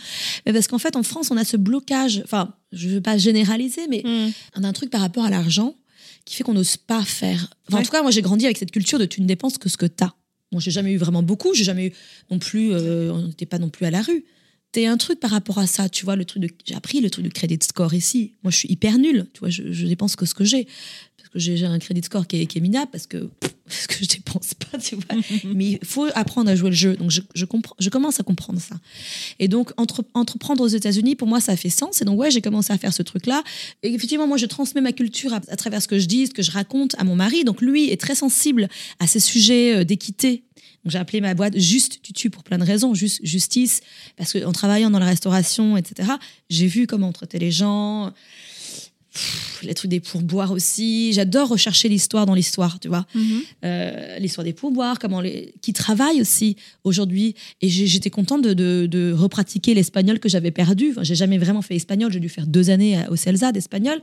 Mais parce qu'en fait, en France, on a ce blocage, enfin, je veux pas généraliser, mais Mhm. on a un truc par rapport à l'argent qui fait qu'on n'ose pas faire. Enfin, En tout cas, moi, j'ai grandi avec cette culture de tu ne dépenses que ce que tu as. Bon, j'ai jamais eu vraiment beaucoup, j'ai jamais eu non plus, euh, on n'était pas non plus à la rue. T'es un truc par rapport à ça, tu vois, le truc de, j'ai appris le truc de crédit score ici. Moi, je suis hyper nulle, tu vois, je, je dépense que ce que j'ai. J'ai un crédit score qui est, qui est minable, parce que, parce que je dépense pas, tu vois. Mais il faut apprendre à jouer le jeu. Donc, je, je, comprends, je commence à comprendre ça. Et donc, entre, entreprendre aux États-Unis, pour moi, ça fait sens. Et donc, ouais, j'ai commencé à faire ce truc-là. Et effectivement, moi, je transmets ma culture à, à travers ce que je dis, ce que je raconte à mon mari. Donc, lui est très sensible à ces sujets euh, d'équité. Donc, j'ai appelé ma boîte Juste Tutu pour plein de raisons. Juste justice, parce qu'en travaillant dans la restauration, etc., j'ai vu comment on traitait les gens. Pff, Les trucs des pourboires aussi. J'adore rechercher l'histoire dans l'histoire, tu vois. Mhm. Euh, l'histoire des pourboires, comment les... qui travaillent aussi aujourd'hui. Et j'étais contente de, de, de repratiquer l'espagnol que j'avais perdu. Enfin, j'ai jamais vraiment fait espagnol. J'ai dû faire deux années au CELSA d'espagnol.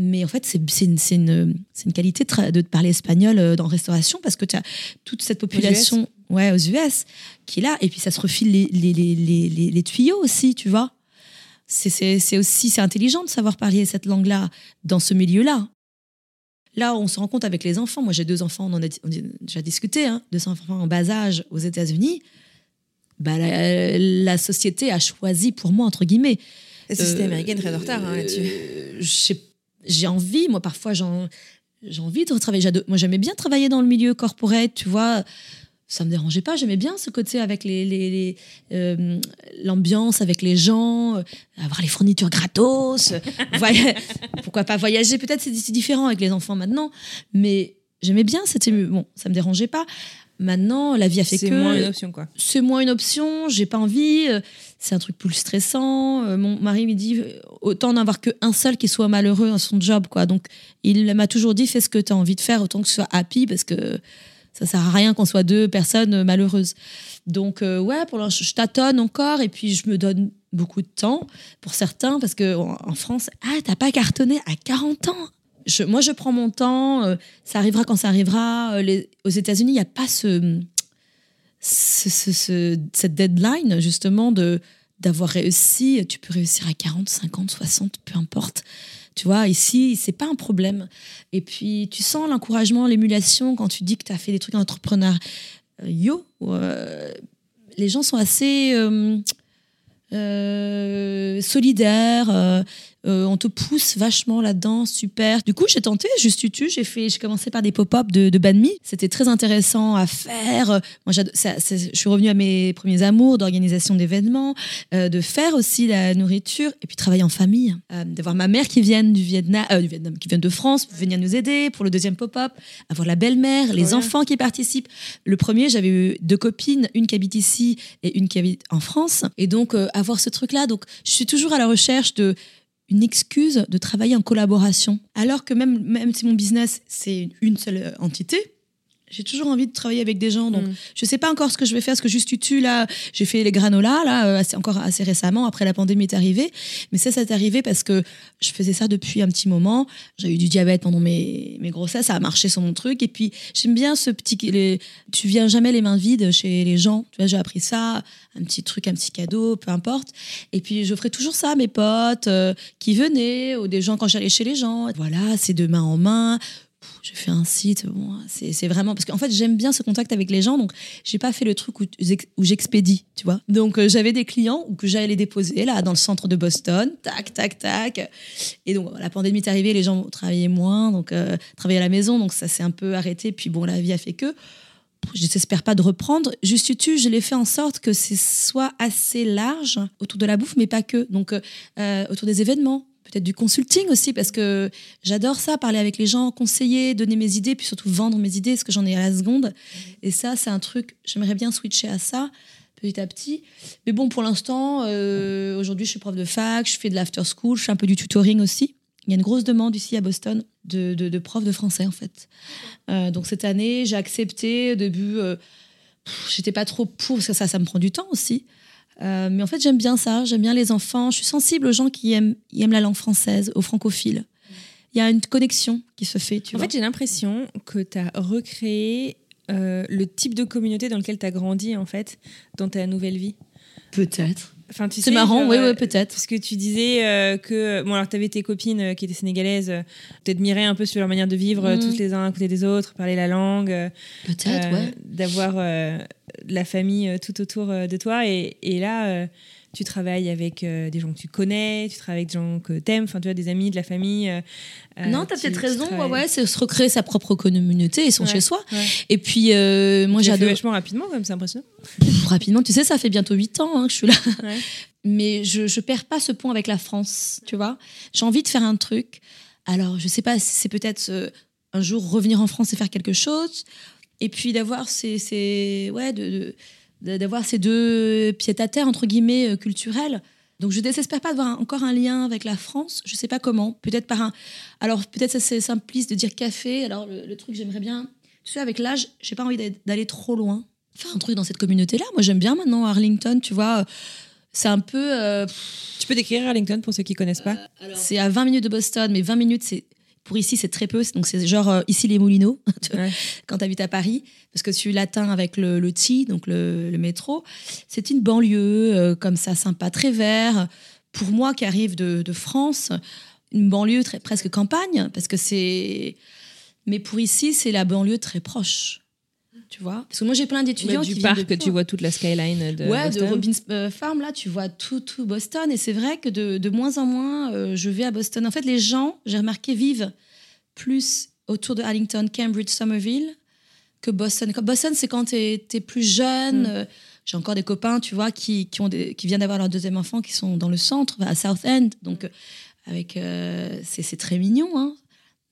Mais en fait, c'est une, une, une qualité de, parler espagnol euh, dans restauration parce que tu as toute cette population ouais, aux US qui est là. Et puis, ça se refile les, les, les- les tuyaux aussi, tu vois. C'est- aussi c'est intelligent de savoir parler cette langue-là dans ce milieu-là. Là, on se rend compte avec les enfants. Moi, j'ai deux enfants, on en a, on a déjà discuté, hein, deux enfants en bas âge aux États-Unis. Bah, la, la société a choisi pour moi, entre guillemets. La société Euh, américaine très en retard hein, là-dessus. euh, j'ai- envie, moi, parfois, j'ai envie de retravailler. Moi, j'aimais bien travailler dans le milieu corporate, tu vois. Ça me dérangeait pas. J'aimais bien ce côté avec les, euh, l'ambiance avec les gens, euh, avoir les fournitures gratos. euh, Pourquoi pas voyager Peut-être c'est c'est différent avec les enfants maintenant, mais j'aimais bien. C'était bon, ça me dérangeait pas. Maintenant, la vie a fait C'est que moins une option, quoi. c'est moins une option, j'ai pas envie, c'est un truc plus stressant. Mon mari me dit autant n'avoir qu'un seul qui soit malheureux dans son job, quoi. Donc il m'a toujours dit fais ce que tu as envie de faire, autant que ce soit happy, parce que ça sert à rien qu'on soit deux personnes euh, malheureuses. Donc euh, ouais, pour l'instant, je tâtonne encore et puis je me donne beaucoup de temps pour certains, parce que en France, ah t'as pas cartonné à 40 ans. Moi, je prends mon temps. euh, ça arrivera quand ça arrivera. Euh, les- aux États-Unis, il n'y a pas ce- cette deadline, justement, de d'avoir réussi. Tu peux réussir à 40, 50, 60, peu importe. Tu vois, ici, c'est pas un problème. Et puis, tu sens l'encouragement, l'émulation quand tu dis que tu as fait des trucs entrepreneurs. Euh, yo, euh, les gens sont assez euh, solidaires. Euh, on te pousse vachement là-dedans, super. Du coup, j'ai tenté, juste tutu, j'ai fait, j'ai commencé par des pop-up de, de banh mi. C'était très intéressant à faire. Moi, ça- je suis revenue à mes premiers amours d'organisation d'événements, euh, de faire aussi la nourriture et puis travailler en famille. Euh, D'avoir ma mère qui vient du Vietnam, du Vietnam, qui vient de France, venir nous aider pour le deuxième pop-up. Avoir la belle-mère, les enfants qui participent. Le premier, j'avais eu deux copines, une qui habite ici et une qui habite en France. Et donc, avoir ce truc-là. Donc, je suis toujours à la recherche de une excuse de travailler en collaboration. Alors que même, même si mon business, c'est une seule entité, j'ai toujours envie de travailler avec des gens. Donc, Mm. je sais pas encore ce que je vais faire. Ce que juste tu là, j'ai fait les granolas là, euh, assez- encore assez récemment. Après la pandémie est arrivée, mais ça, ça est arrivé parce que je faisais ça depuis un petit moment. J'ai eu du diabète pendant mes, mes grossesses, ça a marché sur mon truc. Et puis j'aime bien ce petit, les, tu viens jamais les mains vides chez les gens. Tu vois, j'ai appris ça, un petit truc, un petit cadeau, peu importe. Et puis je ferai toujours ça à mes potes euh, qui venaient ou des gens quand j'allais chez les gens. Voilà, c'est de main en main. J'ai fait un site, bon, c'est vraiment parce qu'en fait j'aime bien ce contact avec les gens, donc j'ai pas fait le truc où, j'expédie, tu vois. Donc euh, j'avais des clients que j'allais déposer là dans le centre de Boston, tac tac tac. Et donc la pandémie est arrivée, les gens travaillaient moins, donc euh, travaillaient à la maison, donc ça s'est un peu arrêté. Puis bon, la vie a fait que je n'espère pas de reprendre. Juste tu, je l'ai fait en sorte que ce soit assez large autour de la bouffe, mais pas que. Donc, euh, euh, autour des événements, peut-être du consulting aussi, parce que j'adore ça, parler avec les gens, conseiller, donner mes idées, puis surtout vendre mes idées, parce que j'en ai à la seconde. Et ça, c'est un truc, j'aimerais bien switcher à ça petit à petit. Mais bon, pour l'instant, euh, aujourd'hui, je suis prof de fac, je fais de l'after school, je fais un peu du tutoring aussi. Il y a une grosse demande ici à Boston de, de, profs de français, en fait. Euh, donc cette année, j'ai accepté. Au début, euh, j'étais pas trop pour, parce que ça, ça me prend du temps aussi. Euh, mais en fait, j'aime bien ça. J'aime bien les enfants. Je suis sensible aux gens qui aiment, qui aiment la langue française, aux francophiles. Il y a une connexion qui se fait, tu En vois. fait, j'ai l'impression que tu as recréé euh, le type de communauté dans lequel tu as grandi, en fait, dans ta nouvelle vie. peut-être. Enfin, tu C'est sais, marrant, oui, euh, oui, peut-être. Parce que tu disais euh, que. Bon, alors, tu avais tes copines euh, qui étaient sénégalaises, euh, t'admirais un peu sur leur manière de vivre, euh, Mhm. tous les uns à côté des autres, parler la langue, euh, Peut-être, euh, ouais. d'avoir euh, la famille euh, tout autour euh, de toi. Et, et là, euh, tu travailles avec euh, des gens que tu connais, tu travailles avec des gens que t'aimes, enfin, tu as des amis, de la famille. euh, euh, non, t'as tu- peut-être tu raison. Ouais, ouais, c'est se recréer sa propre communauté et son Ouais, chez soi. ouais. Et puis, euh, moi, j'adore. vachement rapidement, comme c'est impressionnant. Pff, rapidement, tu sais, ça fait bientôt 8 ans hein, que je suis là. Mais je, je perds pas ce pont avec la France, tu vois. J'ai envie de faire un truc. Alors, je sais pas si c'est peut-être euh, un jour revenir en France et faire quelque chose. Et puis d'avoir ces, ces- ouais, de- d'avoir ces deux pieds à terre, entre guillemets, euh, culturels. Donc, je désespère pas d'avoir encore un lien avec la France. Je sais pas comment. Peut-être par un. Alors, peut-être ça, c'est simpliste de dire café. Alors, le, le truc, j'aimerais bien. Tu sais, avec l'âge, j'ai pas envie d'aller- trop loin. Faire un truc dans cette communauté-là. Moi, j'aime bien maintenant Arlington, tu vois. C'est un peu. euh, Tu peux décrire Arlington pour ceux qui connaissent pas c'est à 20 minutes de Boston, mais 20 minutes, c'est. Pour ici, c'est très peu. Donc, c'est genre euh, ici les Moulineaux, Ouais. quand tu habites à Paris, parce que tu l'atteins avec le, le T, donc le, le métro. C'est une banlieue euh, comme ça, sympa, très vert. Pour moi qui arrive de, de France, une banlieue très, presque campagne, parce que c'est. Mais pour ici, c'est la banlieue très proche. Tu vois Parce que moi, j'ai plein d'étudiants qui du parc, tu vois toute la skyline de ouais, Boston. de Robbins euh, Farm, là, tu vois tout, tout Boston. Et c'est vrai que de, de moins en moins, euh, je vais à Boston. En fait, les gens, j'ai remarqué, vivent plus autour de Arlington, Cambridge, Somerville, que Boston. Boston, c'est quand tu es, plus jeune. Mm. euh, J'ai encore des copains, tu vois, qui, qui, ont des- qui viennent d'avoir leur deuxième enfant, qui sont dans le centre, à South End. Donc, avec, euh, c'est c'est très mignon, hein.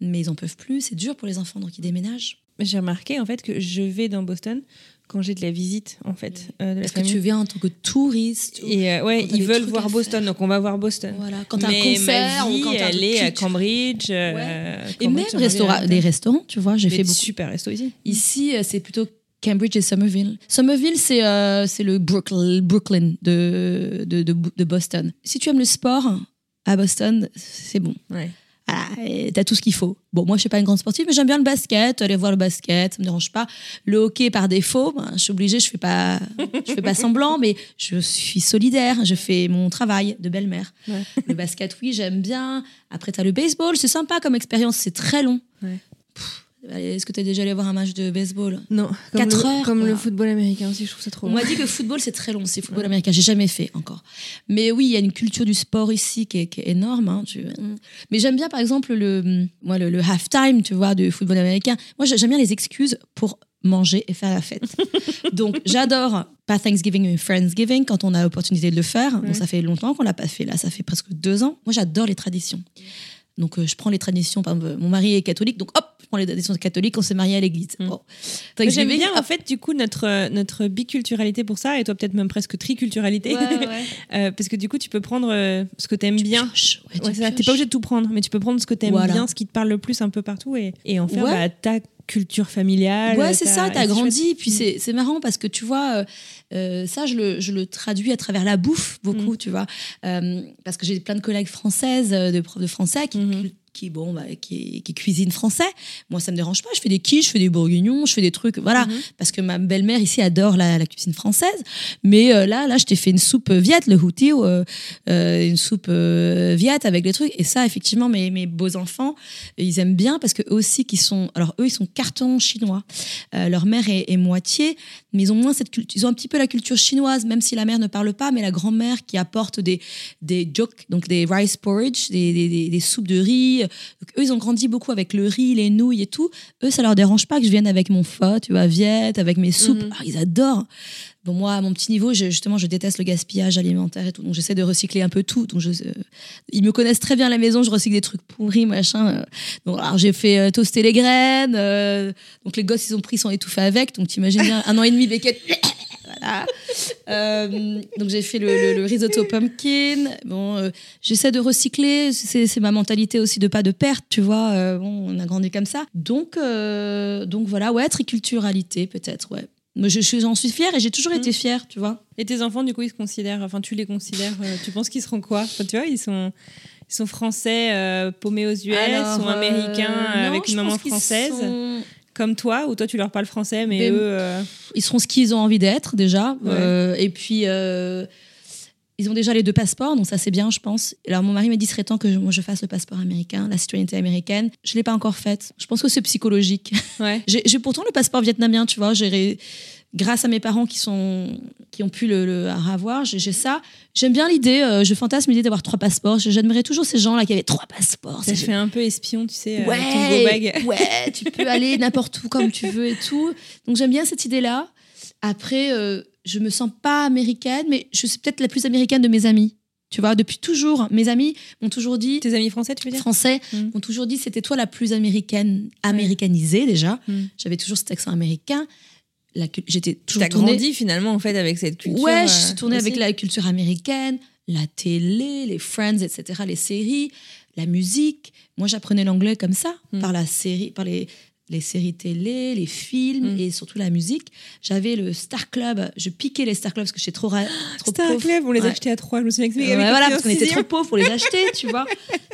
mais ils en peuvent plus. C'est dur pour les enfants, donc ils déménagent. J'ai remarqué en fait que je vais dans Boston quand j'ai de la visite en fait euh, de la Parce que tu viens en tant que touriste. ou- Et euh, ouais, ils veulent voir Boston, donc on va voir Boston. Voilà, quand t'as un concert ma vie, ou quand elle est à. Cambridge. euh, Et Cambridge, même restaura- des restaurants, tu vois, j'ai fait beaucoup. super resto ici. Ici, c'est plutôt Cambridge et Somerville. Somerville, c'est c'est le Brooklyn, Brooklyn de, de, de, de Boston. Si tu aimes le sport, à Boston, c'est bon. Ouais. Et t'as tout ce qu'il faut. Bon, moi, je suis pas une grande sportive, mais j'aime bien le basket, aller voir le basket, ça me dérange pas. Le hockey, par défaut, ben, je suis obligée, je fais pas, je fais pas semblant, mais je suis solidaire, je fais mon travail de belle-mère. Ouais. Le basket, oui, j'aime bien. Après, t'as le baseball, c'est sympa comme expérience, c'est très long. Ouais. Pff, allez, Est-ce que t'es déjà allé voir un match de baseball? Non, comme, Quatre le, heures, comme le football américain aussi, je trouve ça trop on long. m'a dit que le football, c'est très long, c'est football américain. J'ai jamais fait encore. Mais oui, il y a une culture du sport ici qui est, qui est énorme. hein. Tu- Mais j'aime bien, par exemple, le, moi, le, le halftime, tu vois, du football américain. Moi, j'aime bien les excuses pour manger et faire la fête. Donc, j'adore pas Thanksgiving, mais Friendsgiving, quand on a l'opportunité de le faire. Ouais. Donc, ça fait longtemps qu'on l'a pas fait. Là, ça fait presque deux ans. Moi, j'adore les traditions. Donc, euh, je prends les traditions. Par exemple, mon mari est catholique, donc hop, je prends les traditions catholiques. On s'est marié à l'église. Mm. Bon. J'aime bien en fait du coup notre notre biculturalité pour ça et toi peut-être même presque triculturalité Ouais, ouais. Euh, parce que du coup tu peux prendre euh, ce que t'aimes bien. Pioche. Ouais, tu pioches. pas obligé de tout prendre, mais tu peux prendre ce que t'aimes Voilà. bien, ce qui te parle le plus un peu partout et, et en faire bah, ta culture familiale. Ouais, c'est ça, t'as grandi. Puis Mm. c'est marrant parce que tu vois, euh, ça, je le, je le traduis à travers la bouffe beaucoup, Mm. tu vois. Euh, parce que j'ai plein de collègues françaises, de profs de français qui. Mhm. Qui, bon, bah, qui, qui cuisinent français. Moi, ça me dérange pas. Je fais des quiches, je fais des bourguignons, je fais des trucs. Voilà. Mhm. Parce que ma belle-mère ici adore la, la cuisine française. Mais euh, là, là, je t'ai fait une soupe viette, le houti, euh, euh, une soupe euh, viette avec des trucs. Et ça, effectivement, mes, mes beaux-enfants, ils aiment bien parce que eux aussi, qui sont. Alors, eux, ils sont cartons chinois. Euh, leur mère est, est moitié, mais ils ont moins cette culture. Ils ont un petit peu la culture chinoise, même si la mère ne parle pas, mais la grand-mère qui apporte des, des jok, donc des rice porridge, des, des, des- des soupes de riz. Donc, eux, ils ont grandi beaucoup avec le riz, les nouilles et tout. Eux, ça leur dérange pas que je vienne avec mon pho, tu vois, viette, avec mes soupes. Mhm. Ah, ils adorent. Bon, moi, à mon petit niveau, je- justement, je déteste le gaspillage alimentaire et tout. Donc, j'essaie de recycler un peu tout. Donc, je, euh, ils me connaissent très bien à la maison. Je recycle des trucs pourris, machin. euh. Donc, alors, j'ai fait euh, toaster les graines. euh, donc, les gosses, ils ont pris, ils sont étouffés avec. Donc, t'imagines bien, un an et demi, Beckett. Voilà. Euh, donc, j'ai fait le, le- le risotto pumpkin. Bon, euh, j'essaie de recycler. C'est ma mentalité aussi de pas de perte, tu vois. Euh, bon, on a grandi comme ça. Donc, donc voilà, ouais, triculturalité, peut-être, ouais. Mais je, je- j'en suis fière et j'ai toujours Mhm. été fière, tu vois. Et tes enfants du coup ils se considèrent, enfin tu les considères, tu penses qu'ils seront quoi? Enfin, Tu vois ils sont ils sont français euh, paumés aux US, Alors, sont américains euh, non, avec une maman française? sont- comme toi ou toi tu leur parles français mais eux euh, Ils seront ce qu'ils ont envie d'être déjà. Ouais. Euh, et puis, euh, ils ont déjà les deux passeports, donc ça c'est bien, je pense. Alors mon mari m'a dit, serait temps que je, moi, je fasse le passeport américain, la citoyenneté américaine. Je l'ai pas encore faite. Je pense que c'est psychologique. ouais. J'ai pourtant le passeport vietnamien, tu vois. J'ai grâce à mes parents qui sont qui ont pu le, le avoir, j'ai ça. J'aime bien l'idée. euh, je fantasme l'idée d'avoir trois passeports. J'admirais toujours ces gens là qui avaient trois passeports. Ça fait un peu espion tu sais euh, ouais, avec ton go bag. ouais, tu peux aller n'importe où comme tu veux et tout. Donc j'aime bien cette idée-là. Après, euh, je me sens pas américaine, mais je suis peut-être la plus américaine de mes amis. Tu vois, depuis toujours, mes amis m'ont toujours dit, Tes amis français tu veux dire? Français, Mm. m'ont toujours dit, c'était toi la plus américaine, américanisée déjà. Mm. J'avais toujours cet accent américain. La J'étais toujours T'as tournée. grandi finalement en fait avec cette culture. Ouais, je euh, suis tournée aussi. avec la culture américaine, la télé, les Friends, etc., les séries, la musique. Moi, j'apprenais l'anglais comme ça, Mm. par la série, par les, les séries télé, les films Mm. et surtout la musique. J'avais le Star Club. Je piquais les Star Clubs parce que j'étais trop, trop Star pauvre. Club, on les Ouais. achetait à trois, je me souviens que mes voilà, parce qu'on était trop pauvres pour les acheter, tu vois.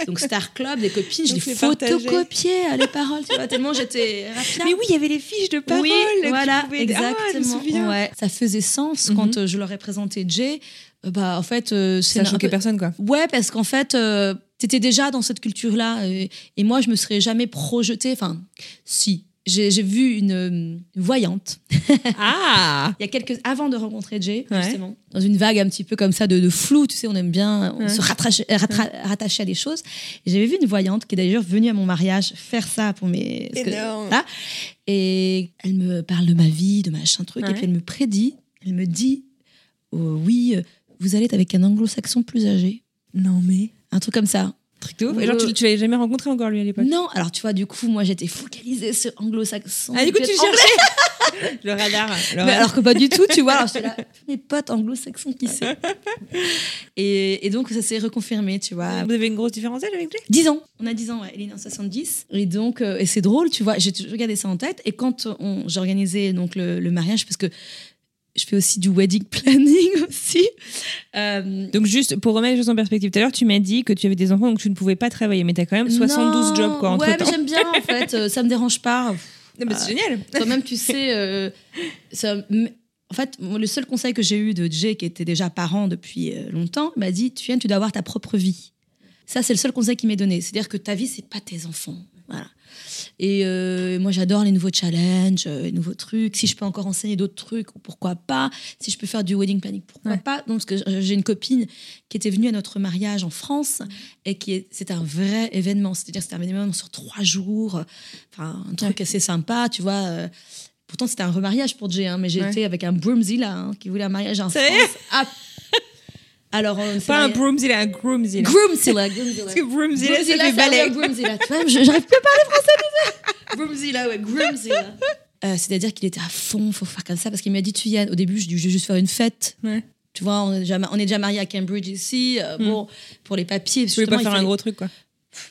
Donc Star Club, les copines, je les photocopiais, les paroles, tu vois, tellement j'étais. Mais oui, il y avait les fiches de parole. Oui, voilà, pouvais- Ah, exactement. souviens. ouais. Ça faisait sens quand euh, je leur ai présenté Jay. Euh, bah, en fait, euh, c'est Ça choquait personne quoi. Ouais, parce qu'en fait, euh, t'étais déjà dans cette culture-là. euh, et moi, je me serais jamais projetée. Enfin, si. j'ai vu une, euh, voyante Ah il y a quelques avant de rencontrer Jay Ouais. justement dans une vague un petit peu comme ça de, de flou tu sais on aime bien on Ouais. se rattacher, rattacher à des choses j'avais vu une voyante qui est d'ailleurs venue à mon mariage faire ça pour mes que- et elle me parle de ma vie de machin truc et puis elle me prédit elle me dit oh, oui euh, vous allez être avec un anglo-saxon plus âgé Non mais... un truc comme ça Truc de ouf. Et genre, tu, tu l'avais jamais rencontré encore lui à l'époque? Non alors tu vois du coup moi j'étais focalisée sur anglo-saxon Ah, du coup, tu cherchais Le radar. le Mais radar. alors que pas du tout, tu vois. Alors j'étais là, mes potes anglo-saxons, qui c'est? Et, et donc, ça s'est reconfirmé, tu vois. Vous avez une grosse différence avec lui? 10 ans. On a 10 ans, ouais. Elle est née en 70. Et donc, euh, et c'est drôle, tu vois. J'ai toujours gardé ça en tête. Et quand on- j'ai organisé donc, le, le mariage, parce que je fais aussi du wedding planning aussi. euh, Donc juste pour remettre les choses en perspective, tout à l'heure tu m'as dit que tu avais des enfants donc tu ne pouvais pas travailler, mais tu as quand même 72 non, jobs quoi entre Ouais, mais j'aime bien, en fait. euh, ça me dérange pas. Non, mais c'est génial. Toi-même, tu sais, euh, ça, en fait, le seul conseil que j'ai eu de Jay, qui était déjà parent depuis euh, longtemps, m'a dit Tu viens, tu dois avoir ta propre vie. Ça, c'est le seul conseil qu'il m'ait donné. C'est-à-dire que ta vie, c'est pas tes enfants. Voilà. Et euh, moi, j'adore les nouveaux challenges, euh, les nouveaux trucs. Si je peux encore enseigner d'autres trucs, pourquoi pas? Si je peux faire du wedding planning, pourquoi Ouais. pas? Donc, parce que j'ai une copine qui était venue à notre mariage en France et qui est, c'était un vrai événement. C'est-à-dire, c'était un événement sur trois jours. Enfin, un truc assez sympa, tu vois. euh, Pourtant, c'était un remariage pour Jay, hein, mais j'étais Ouais. avec un Broomzilla hein, qui voulait un mariage en France. Ah. Alors, euh, c'est Pas un broomzilla, un groomzilla. Groomzilla. Groomzilla. Parce que broomzilla, ça Groomzilla, fait ça balai. Groomzilla. Tu vois, j'arrive plus à parler français, déjà. Groomzilla, ouais, Groomzilla. Euh, C'est-à-dire qu'il était à fond, faut faire comme ça, parce qu'il m'a dit, tu y Au début, je dis, je vais juste faire une fête. Ouais. Tu vois, on est déjà, on est déjà mariés à Cambridge ici. euh, Hmm. Bon, pour les papiers. Je voulais pas faire un gros truc quoi.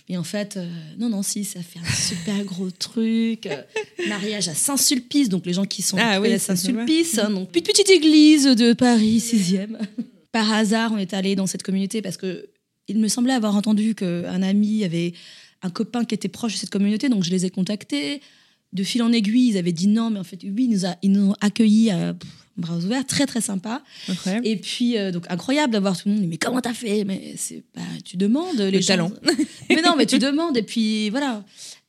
Et en fait, euh, non, non, si, ça fait un super gros truc. euh, mariage à Saint-Sulpice, donc les gens qui sont Ah oui, ça se Saint-Sulpice, hein, donc petite, petite église de Paris, 6e. Par hasard, on est allé dans cette communauté parce que il me semblait avoir entendu qu'un ami avait un copain qui était proche de cette communauté, donc je les ai contactés. De fil en aiguille, ils avaient dit non, mais en fait, oui, ils nous, a, ils nous ont accueillis à pff, bras ouverts, très très sympa. Et puis, euh, donc, incroyable d'avoir tout le monde. Mais comment t'as fait? Mais c'est bah, tu demandes. Les Le gens- talent. mais non, mais tu demandes. Et puis, voilà.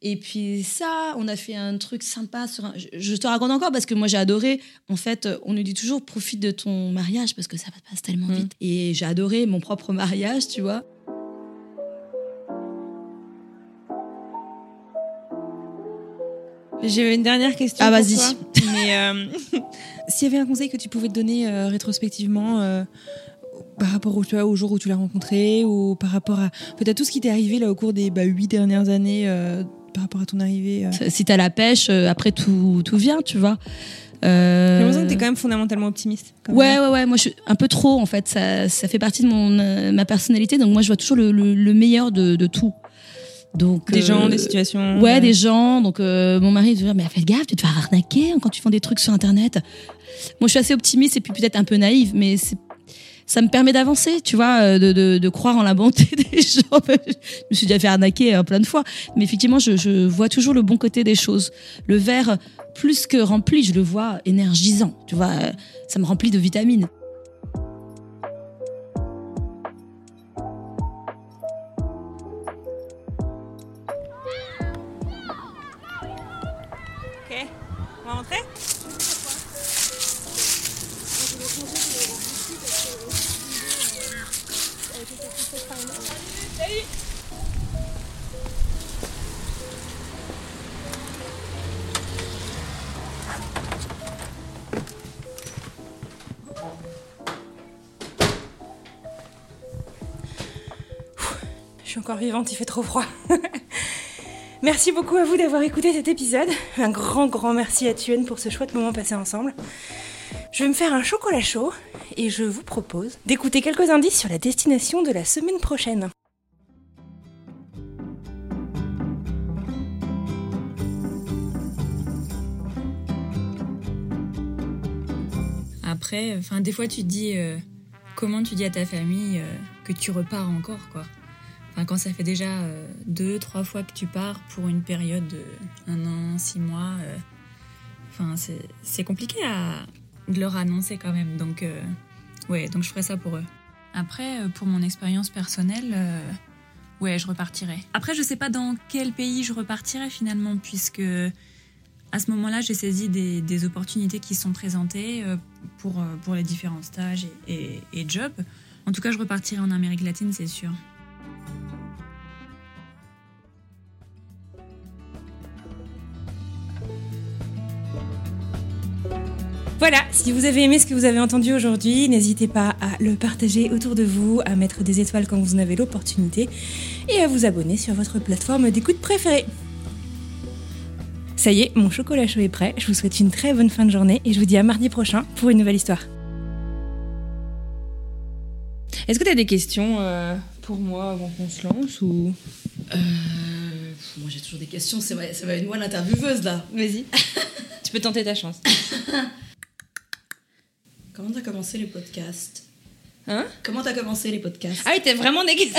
Et puis, ça, on a fait un truc sympa. Sur un- je, je te raconte encore parce que moi, j'ai adoré. En fait, euh, on nous dit toujours profite de ton mariage parce que ça passe tellement Mm. vite. Et j'ai adoré mon propre mariage, tu vois. J'avais une dernière question. Ah, vas-y. Mais euh, s'il y avait un conseil que tu pouvais te donner euh, rétrospectivement euh, par rapport au, tu vois, au jour où tu l'as rencontré ou par rapport à peut-être tout ce qui t'est arrivé là au cours des bah, huit dernières années par rapport à ton arrivée. Si t'as la pêche, après, tout, tout vient, tu vois. J'ai l'impression que t'es quand même fondamentalement optimiste. Ouais, même. ouais, ouais. Moi, je suis un peu trop, en fait. Ça, ça fait partie de mon, euh, ma personnalité. Donc, moi, je vois toujours le, le- le meilleur de, de tout. Donc, Des euh, gens, des situations. Ouais, euh, des gens. Donc, euh, mon mari dit Mais fais gaffe, tu te fais arnaquer hein, quand tu vends des trucs sur Internet. Moi, je suis assez optimiste et puis peut-être un peu naïve, mais c'est- ça me permet d'avancer, tu vois, euh, de, de- de croire en la bonté des gens. je me suis déjà fait arnaquer euh, plein de fois. Mais effectivement, je, je vois toujours le bon côté des choses. Le verre, plus que rempli, je le vois énergisant. Tu vois, euh, ça me remplit de vitamines. Suis encore vivante, il fait trop froid. Merci beaucoup à vous d'avoir écouté cet épisode. Un grand, grand merci à Tuen pour ce chouette moment passé ensemble. Je vais me faire un chocolat chaud et je vous propose d'écouter quelques indices sur la destination de la semaine prochaine. Après, enfin, des fois, tu te dis euh, comment tu dis à ta famille euh, que tu repars encore, quoi. Enfin, quand ça fait déjà euh, deux, trois fois que tu pars pour une période de un an, six mois, euh, enfin, c'est- compliqué à de leur annoncer quand même. Donc, euh, ouais, donc je ferai ça pour eux. Après, pour mon expérience personnelle, ouais, je repartirai. Après, je sais pas dans quel pays je repartirai finalement, puisque à ce moment-là, j'ai saisi des, opportunités qui sont présentées pour, pour les différents stages et, et jobs. En tout cas, je repartirai en Amérique latine, c'est sûr. Voilà, si vous avez aimé ce que vous avez entendu aujourd'hui, n'hésitez pas à le partager autour de vous, à mettre des étoiles quand vous en avez l'opportunité et à vous abonner sur votre plateforme d'écoute préférée. Ça y est, mon chocolat chaud est prêt. Je vous souhaite une très bonne fin de journée et je vous dis à mardi prochain pour une nouvelle histoire. Est-ce que tu as des questions euh, pour moi avant qu'on se lance ou? Euh, Moi j'ai toujours des questions, ça va, ça va être moi l'intervieweuse là. Vas-y. tu peux tenter ta chance. Comment t'as commencé les podcasts Hein Comment t'as commencé les podcasts Ah oui, t'es vraiment négatif.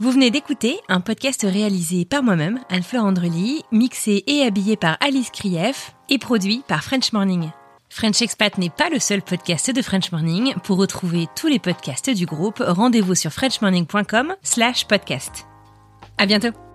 Vous venez d'écouter un podcast réalisé par moi-même, Anne-Fleur Andrely, mixé et habillé par Alice Krief et produit par French Morning. French Expat n'est pas le seul podcast de French Morning. Pour retrouver tous les podcasts du groupe, rendez-vous sur frenchmorning.com slash podcast. À bientôt!